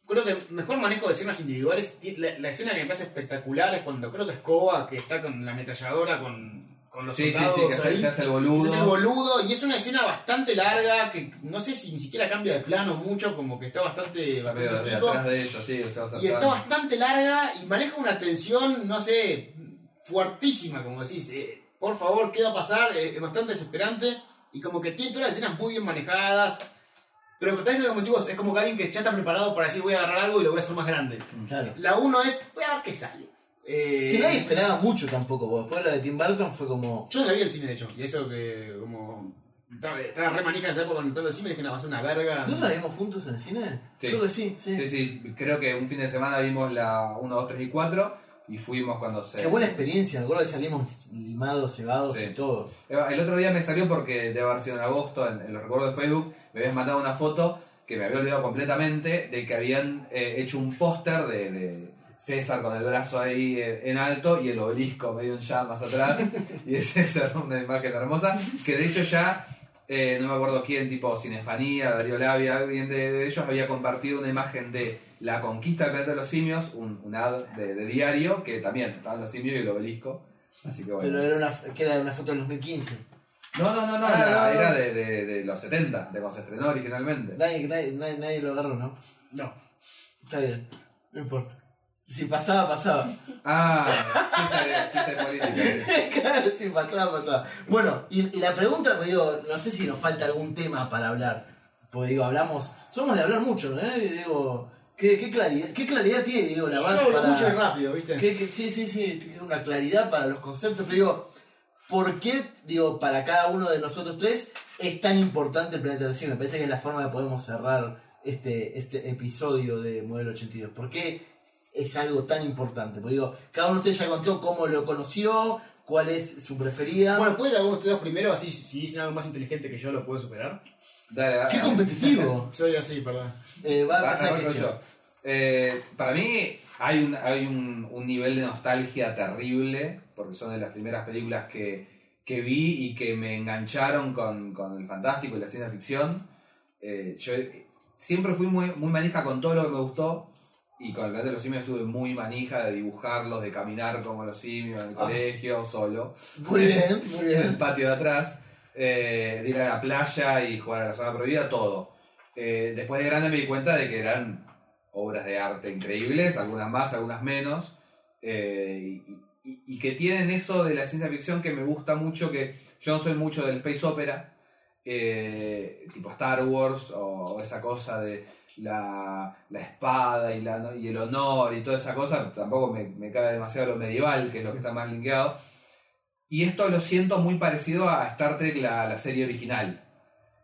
Speaker 3: Creo que mejor manejo de escenas individuales. La, la escena que me parece espectacular es cuando creo que es Koba que está con la ametralladora con, con los
Speaker 1: Sí, sí,
Speaker 3: soldados
Speaker 1: sí, que se,
Speaker 3: ahí.
Speaker 1: se hace el
Speaker 3: Se
Speaker 1: boludo.
Speaker 3: hace el boludo y es una escena bastante larga que no sé si ni siquiera cambia de plano mucho, como que está bastante, bastante
Speaker 1: de atrás de ellos, sí, se va
Speaker 3: Y está bastante larga y maneja una tensión, no sé, fuertísima, como decís. eh, por favor, ¿qué va a pasar? Eh, es bastante desesperante y como que tiene todas las escenas muy bien manejadas. Pero con todo esto, como decimos, es como que alguien que ya está preparado para decir voy a agarrar algo y lo voy a hacer más grande.
Speaker 2: Claro.
Speaker 3: La 1 es, voy a ver qué sale. Eh,
Speaker 2: Si nadie esperaba mucho tampoco, porque después la de Tim Burton fue como.
Speaker 3: Yo no la vi en el cine, de hecho, y eso que como... Estaba, re manija en esa época cuando entré al cine y dije, no, va a ser una verga.
Speaker 2: ¿Nosotros la vimos juntos en el cine?
Speaker 1: Sí.
Speaker 2: Creo que sí, sí.
Speaker 1: Sí, sí, creo que un fin de semana vimos la 1, 2, 3 y 4 y fuimos cuando se...
Speaker 2: Qué buena experiencia, me acuerdo que salimos limados, cebados
Speaker 1: Sí.
Speaker 2: y todo.
Speaker 1: El otro día me salió porque debe haber sido en agosto, en, en los recuerdos de Facebook, me habías mandado una foto que me había olvidado completamente de que habían eh, hecho un póster de, de César con el brazo ahí eh, en alto y el obelisco medio en llamas atrás. y es esa era una imagen hermosa, que de hecho ya, eh, no me acuerdo quién, tipo Cinefanía, Darío Labia, alguien de, de ellos había compartido una imagen de la conquista del planeta de los simios, un, un ad de, de diario, que también estaban los simios y el obelisco. Así que bueno.
Speaker 2: Pero era una, que era una foto del 2015.
Speaker 1: No, no, no, no,
Speaker 2: Ah,
Speaker 1: era,
Speaker 2: no, no.
Speaker 1: era de, de, de los 70, de cuando se estrenó originalmente.
Speaker 2: Nadie, nadie, nadie, nadie lo agarró, ¿no?
Speaker 3: No.
Speaker 2: Está bien, no importa. Si pasaba, pasaba.
Speaker 1: Ah, chiste, chiste de política.
Speaker 2: claro, si pasaba, pasaba. Bueno, y, y la pregunta, pues digo, no sé si nos falta algún tema para hablar. Porque digo, hablamos, somos de hablar mucho. Y digo, ¿qué, qué claridad, qué claridad tiene, digo, la
Speaker 3: Yo
Speaker 2: banda
Speaker 3: hablo
Speaker 2: para...
Speaker 3: mucho y rápido, ¿viste?
Speaker 2: que- que- sí, sí, sí, tiene una claridad para los conceptos, pero digo, ¿por qué, digo, para cada uno de nosotros tres es tan importante el planeta del cine? Me parece que es la forma que podemos cerrar este, este episodio de Modelo 82. ¿Por qué es algo tan importante? Porque digo, cada uno de ustedes ya contó cómo lo conoció, cuál es su preferida.
Speaker 3: Bueno, ¿pueden ir algunos de ustedes primero? Así, si dicen algo más inteligente que yo, lo puedo superar.
Speaker 1: Dale, dale.
Speaker 2: ¡Qué competitivo!
Speaker 3: Soy así, perdón.
Speaker 2: Eh, va a
Speaker 1: Ah,
Speaker 2: que-
Speaker 1: yo. Eh, para mí hay, un, hay un, un nivel de nostalgia terrible, porque son de las primeras películas que, que vi y que me engancharon con, con el fantástico y la ciencia ficción. Eh, yo siempre fui muy, muy manija con todo lo que me gustó. Y con el planeta de los simios estuve muy manija de dibujarlos, de caminar como los simios en el
Speaker 2: Ah.
Speaker 1: colegio, solo.
Speaker 2: Muy bien, muy
Speaker 1: en el
Speaker 2: bien.
Speaker 1: patio de atrás, eh, de ir a la playa y jugar a la zona prohibida, todo. Eh, después de grande me di cuenta de que eran obras de arte increíbles, algunas más, algunas menos, eh, y, y- y que tienen eso de la ciencia ficción que me gusta mucho, que yo no soy mucho del space opera, eh, tipo Star Wars o esa cosa de la, la espada y, la, y el honor y toda esa cosa, tampoco me, me cae demasiado lo medieval, que es lo que está más linkeado. Y esto lo siento muy parecido a Star Trek, la, la serie original.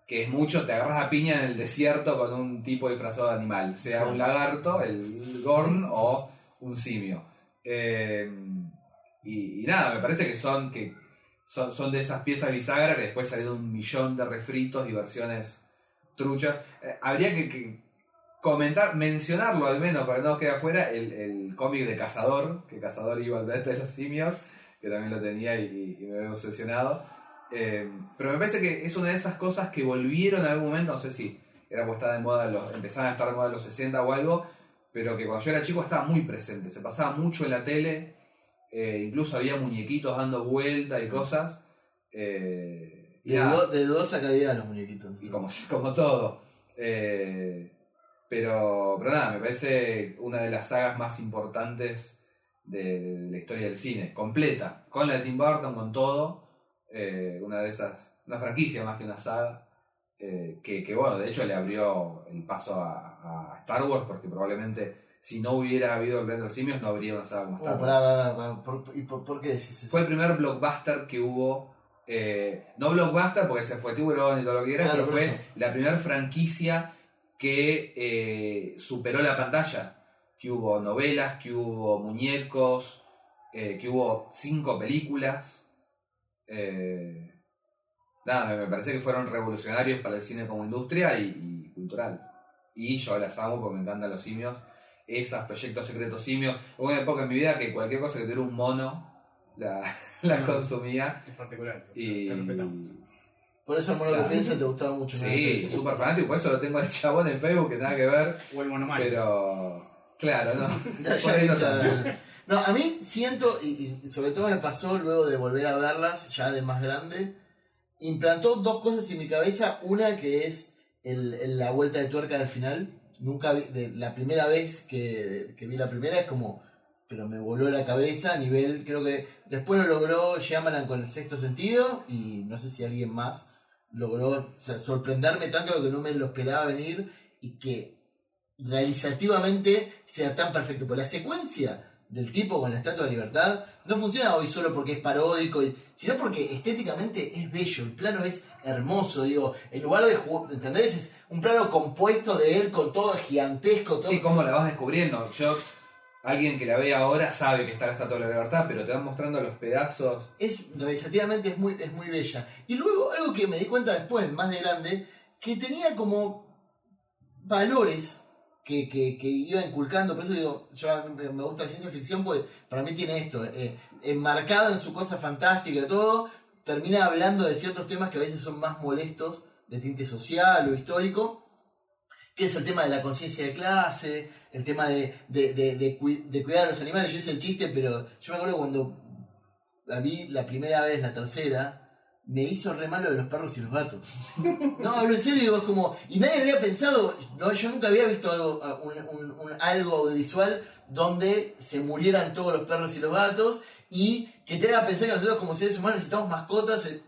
Speaker 1: Que es mucho, te agarras a piña en el desierto con un tipo disfrazado de animal. Sea un lagarto, el Gorn, o un simio. Eh, y, nada, me parece que son, que son, son de esas piezas bisagras que después salieron un millón de refritos y versiones truchas. Eh, habría que, comentar, mencionarlo al menos para que no quede afuera, el, el cómic de Cazador, que Cazador iba al de los simios que también lo tenía y, me había obsesionado. Eh, pero me parece que es una de esas cosas que volvieron en algún momento, no sé si era pues estaba de moda, los, empezaban a estar de moda en los 60 o algo, pero que cuando yo era chico estaba muy presente, se pasaba mucho en la tele, eh, incluso había muñequitos dando vueltas y cosas. eh, y
Speaker 2: De, du- de dudosa calidad los muñequitos.
Speaker 1: y como, como todo. Eh, pero, pero nada, me parece una de las sagas más importantes de, de la historia del cine, completa, con la de Tim Burton, con todo. una de esas, una franquicia más que una saga. que, que, bueno, de hecho le abrió el paso a, a Star Wars, porque probablemente si no hubiera habido el Planeta de los Simios, no habría una saga como Star
Speaker 2: Oh, pará, pará, pará, ¿Por, ¿Y por, por qué decís eso?
Speaker 1: Fue el primer blockbuster que hubo. eh, no blockbuster porque se fue tiburón y todo lo que quieras,
Speaker 2: Claro,
Speaker 1: pero fue
Speaker 2: eso.
Speaker 1: la primera franquicia que eh, superó la pantalla. Que hubo novelas, que hubo muñecos, eh, que hubo cinco películas. Eh, nada, me, me parece que fueron revolucionarios para el cine como industria y, y cultural. Y yo las amo porque me encantan los simios. Esas proyectos secretos simios. Hubo una época en mi vida que cualquier cosa que tuviera un mono la, la
Speaker 3: No.
Speaker 1: consumía.
Speaker 3: Es particular. eso,
Speaker 1: Y.
Speaker 3: Te.
Speaker 2: Por eso el mono
Speaker 1: Claro.
Speaker 2: que piensa te gustaba mucho. ¿no?
Speaker 1: Sí,
Speaker 2: Entonces,
Speaker 1: súper fanático, por eso lo tengo al chabón en Facebook que nada que ver.
Speaker 3: O el monomal.
Speaker 1: Pero. Claro, no. No
Speaker 2: ya-. No, a mí siento, y, y sobre todo me pasó luego de volver a verlas, ya de más grande, implantó dos cosas en mi cabeza. Una que es el, el- la vuelta de tuerca del final. Nunca vi, de, la primera vez que, que vi la primera es como, pero me voló la cabeza a nivel, creo que después lo logró Shyamalan con el sexto sentido y no sé si alguien más logró sorprenderme tanto que no me lo esperaba venir y que realizativamente sea tan perfecto. Porque la secuencia del tipo con la Estatua de Libertad no funciona hoy solo porque es paródico, sino porque estéticamente es bello, el plano es hermoso, digo, en lugar de jugar, ¿entendés? Es un plano compuesto de él con todo gigantesco, todo...
Speaker 1: Sí, cómo la vas descubriendo. Yo, alguien que la ve ahora sabe que está la Estatua de la Libertad, pero te van mostrando los pedazos.
Speaker 2: es realizativamente es muy, es muy bella. Y luego algo que me di cuenta después, más de grande, que tenía como valores que, que, que iba inculcando. Por eso digo, yo me gusta la ciencia ficción, pues para mí tiene esto, eh, enmarcado en su cosa fantástica y todo, termina hablando de ciertos temas que a veces son más molestos, de tinte social o histórico, que es el tema de la conciencia de clase, el tema de, de, de, de de cuidar a los animales. Yo hice el chiste, pero yo me acuerdo cuando la vi la primera vez, la tercera, me hizo re malo de los perros y los gatos. No, hablo en serio, digo, es como. Y nadie había pensado, no, yo nunca había visto algo, un, un- un- algo audiovisual donde se murieran todos los perros y los gatos y que te haga pensar que nosotros como seres humanos necesitamos mascotas. eh,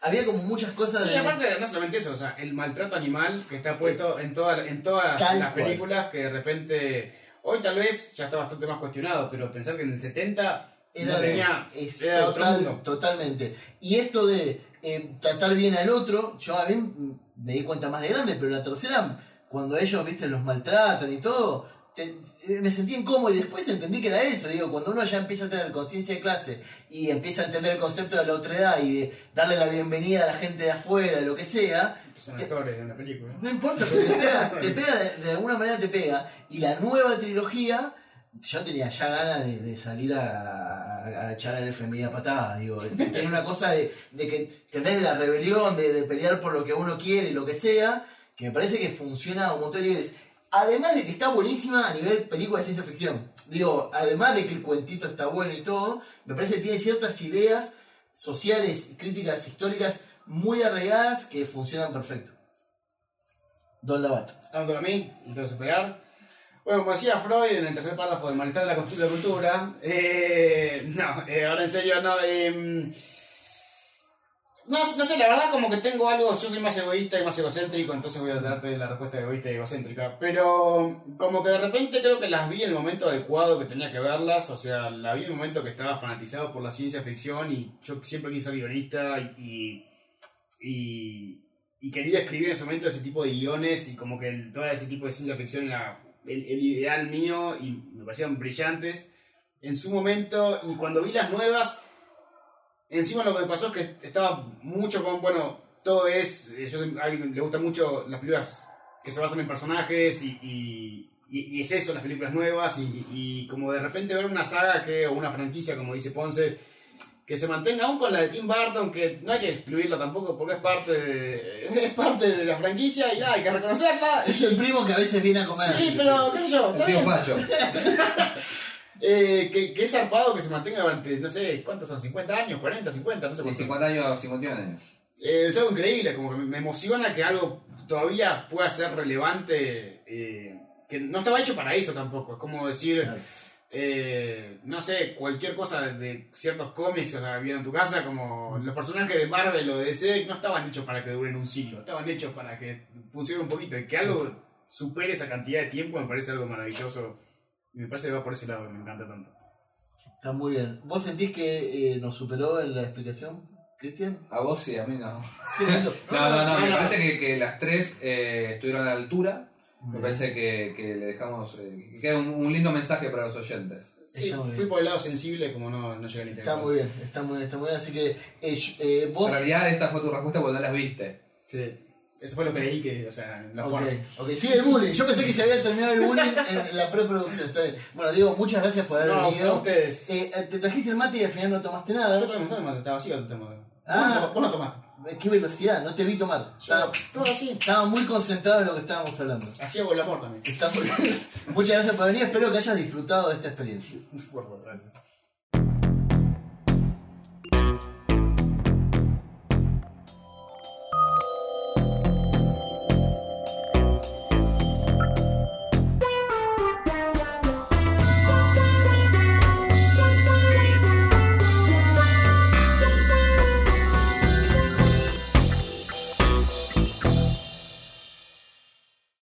Speaker 2: Había como muchas cosas
Speaker 3: Sí,
Speaker 2: de.
Speaker 3: aparte, no solamente eso, o sea, el maltrato animal que está puesto en, toda, en todas
Speaker 2: Tal
Speaker 3: las
Speaker 2: cual.
Speaker 3: películas que de repente. Hoy tal vez ya está bastante más cuestionado, pero pensar que en el 70
Speaker 2: Era de-
Speaker 3: tenía.
Speaker 2: es
Speaker 3: era otro
Speaker 2: total-
Speaker 3: mundo.
Speaker 2: Totalmente. Y esto de eh, tratar bien al otro, yo a mí me di cuenta más de grande, pero la tercera, cuando ellos, viste, los maltratan y todo, te- eh, me sentí incómodo y después entendí que era eso. Digo, cuando uno ya empieza a tener conciencia de clase y empieza a entender el concepto de la otredad y de darle la bienvenida a la gente de afuera, lo que sea,
Speaker 3: Son actores de una película.
Speaker 2: no importa, pero te pega, te pega de, de alguna manera te pega. Y la nueva trilogía, yo tenía ya ganas de, de salir a, a- echar al FMI a patadas. Digo, tenía una cosa de, de que tenés la rebelión, de, pelear por lo que uno quiere y lo que sea, que me parece que funciona a un montón de niveles. Además de que está buenísima a nivel película de ciencia ficción. Digo, además de que el cuentito está bueno y todo, me parece que tiene ciertas ideas sociales y críticas históricas muy arraigadas que funcionan perfecto. Don Labat.
Speaker 3: Dándolo a mí, intento superar. Bueno, como decía Freud en el tercer párrafo de Malestar de la la Cultura, eh, no, eh, ahora en serio, no, eh, no, no sé, la verdad como que tengo algo, yo soy más egoísta y más egocéntrico, entonces voy a darte la respuesta egoísta y egocéntrica, pero como que de repente creo que las vi en el momento adecuado que tenía que verlas, o sea, la vi en el momento que estaba fanatizado por la ciencia ficción y yo siempre quise ser guionista y, y, y, quería escribir en ese momento ese tipo de guiones y como que todo ese tipo de ciencia ficción era el, ideal mío y me parecían brillantes en su momento. Y cuando vi las nuevas encima lo que me pasó es que estaba mucho con bueno todo es eh, yo alguien que le gusta mucho las películas que se basan en personajes y, y, es eso las películas nuevas y, y como de repente ver una saga que o una franquicia como dice Ponce que se mantenga aún con la de Tim Burton, que no hay que excluirla tampoco porque es parte de, es parte de la franquicia y nada, hay que reconocerla.
Speaker 2: Es el primo que a veces viene a comer.
Speaker 3: Sí, pero qué sé yo,
Speaker 1: El.
Speaker 3: Eh, que, que es zarpado que se mantenga durante, no sé, ¿cuántos son? ¿50 años? ¿40? ¿50? No sé
Speaker 1: De
Speaker 3: cuánto.
Speaker 1: 50 años, 51 años.
Speaker 3: Eh, es algo increíble, como que me emociona que algo todavía pueda ser relevante, eh, que no estaba hecho para eso tampoco. Es como decir,
Speaker 2: Claro.
Speaker 3: Eh, no sé, cualquier cosa de, ciertos cómics o sea, había en tu casa, como los personajes de Marvel o de DC, no estaban hechos para que duren un siglo, estaban hechos para que funcione un poquito. Y que algo supere esa cantidad de tiempo me parece algo maravilloso. Y me parece que va por ese lado, me encanta tanto.
Speaker 2: Está muy bien. ¿Vos sentís que eh, nos superó en la explicación, Cristian?
Speaker 1: A vos sí, a mí no. No, no, no,
Speaker 3: no,
Speaker 1: me
Speaker 3: no.
Speaker 1: parece que, que las tres eh, estuvieron a la altura. Me parece que, que le dejamos. eh, que queda un, un lindo mensaje para los oyentes.
Speaker 3: Sí,
Speaker 2: Está muy
Speaker 3: fui
Speaker 2: bien.
Speaker 3: por el lado sensible como no, no llegué al.
Speaker 2: Está muy bien, está muy bien, está muy bien. Así que eh, yo- eh, vos...
Speaker 1: En realidad, esta fue tu respuesta no las viste.
Speaker 3: Sí. Eso fue lo que leí que, o sea, en la
Speaker 2: Ok, ok, sigue el bullying. Yo pensé que se había terminado el bullying en la preproducción. Está bien. Bueno, Diego, muchas gracias por haber
Speaker 3: No,
Speaker 2: venido.
Speaker 3: a ustedes.
Speaker 2: Eh, eh, te trajiste el mate y al final no tomaste
Speaker 3: Yo
Speaker 2: nada.
Speaker 3: tomé un montón, está vacío el termo.
Speaker 2: Ah.
Speaker 3: Vos no tomaste.
Speaker 2: Qué velocidad, no te vi tomar. Estaba,
Speaker 3: Todo así.
Speaker 2: estaba muy concentrado en lo que estábamos hablando.
Speaker 3: Así hago el amor también.
Speaker 2: Está muy- Muchas gracias por venir. Espero que hayas disfrutado de esta experiencia.
Speaker 3: Por favor, gracias.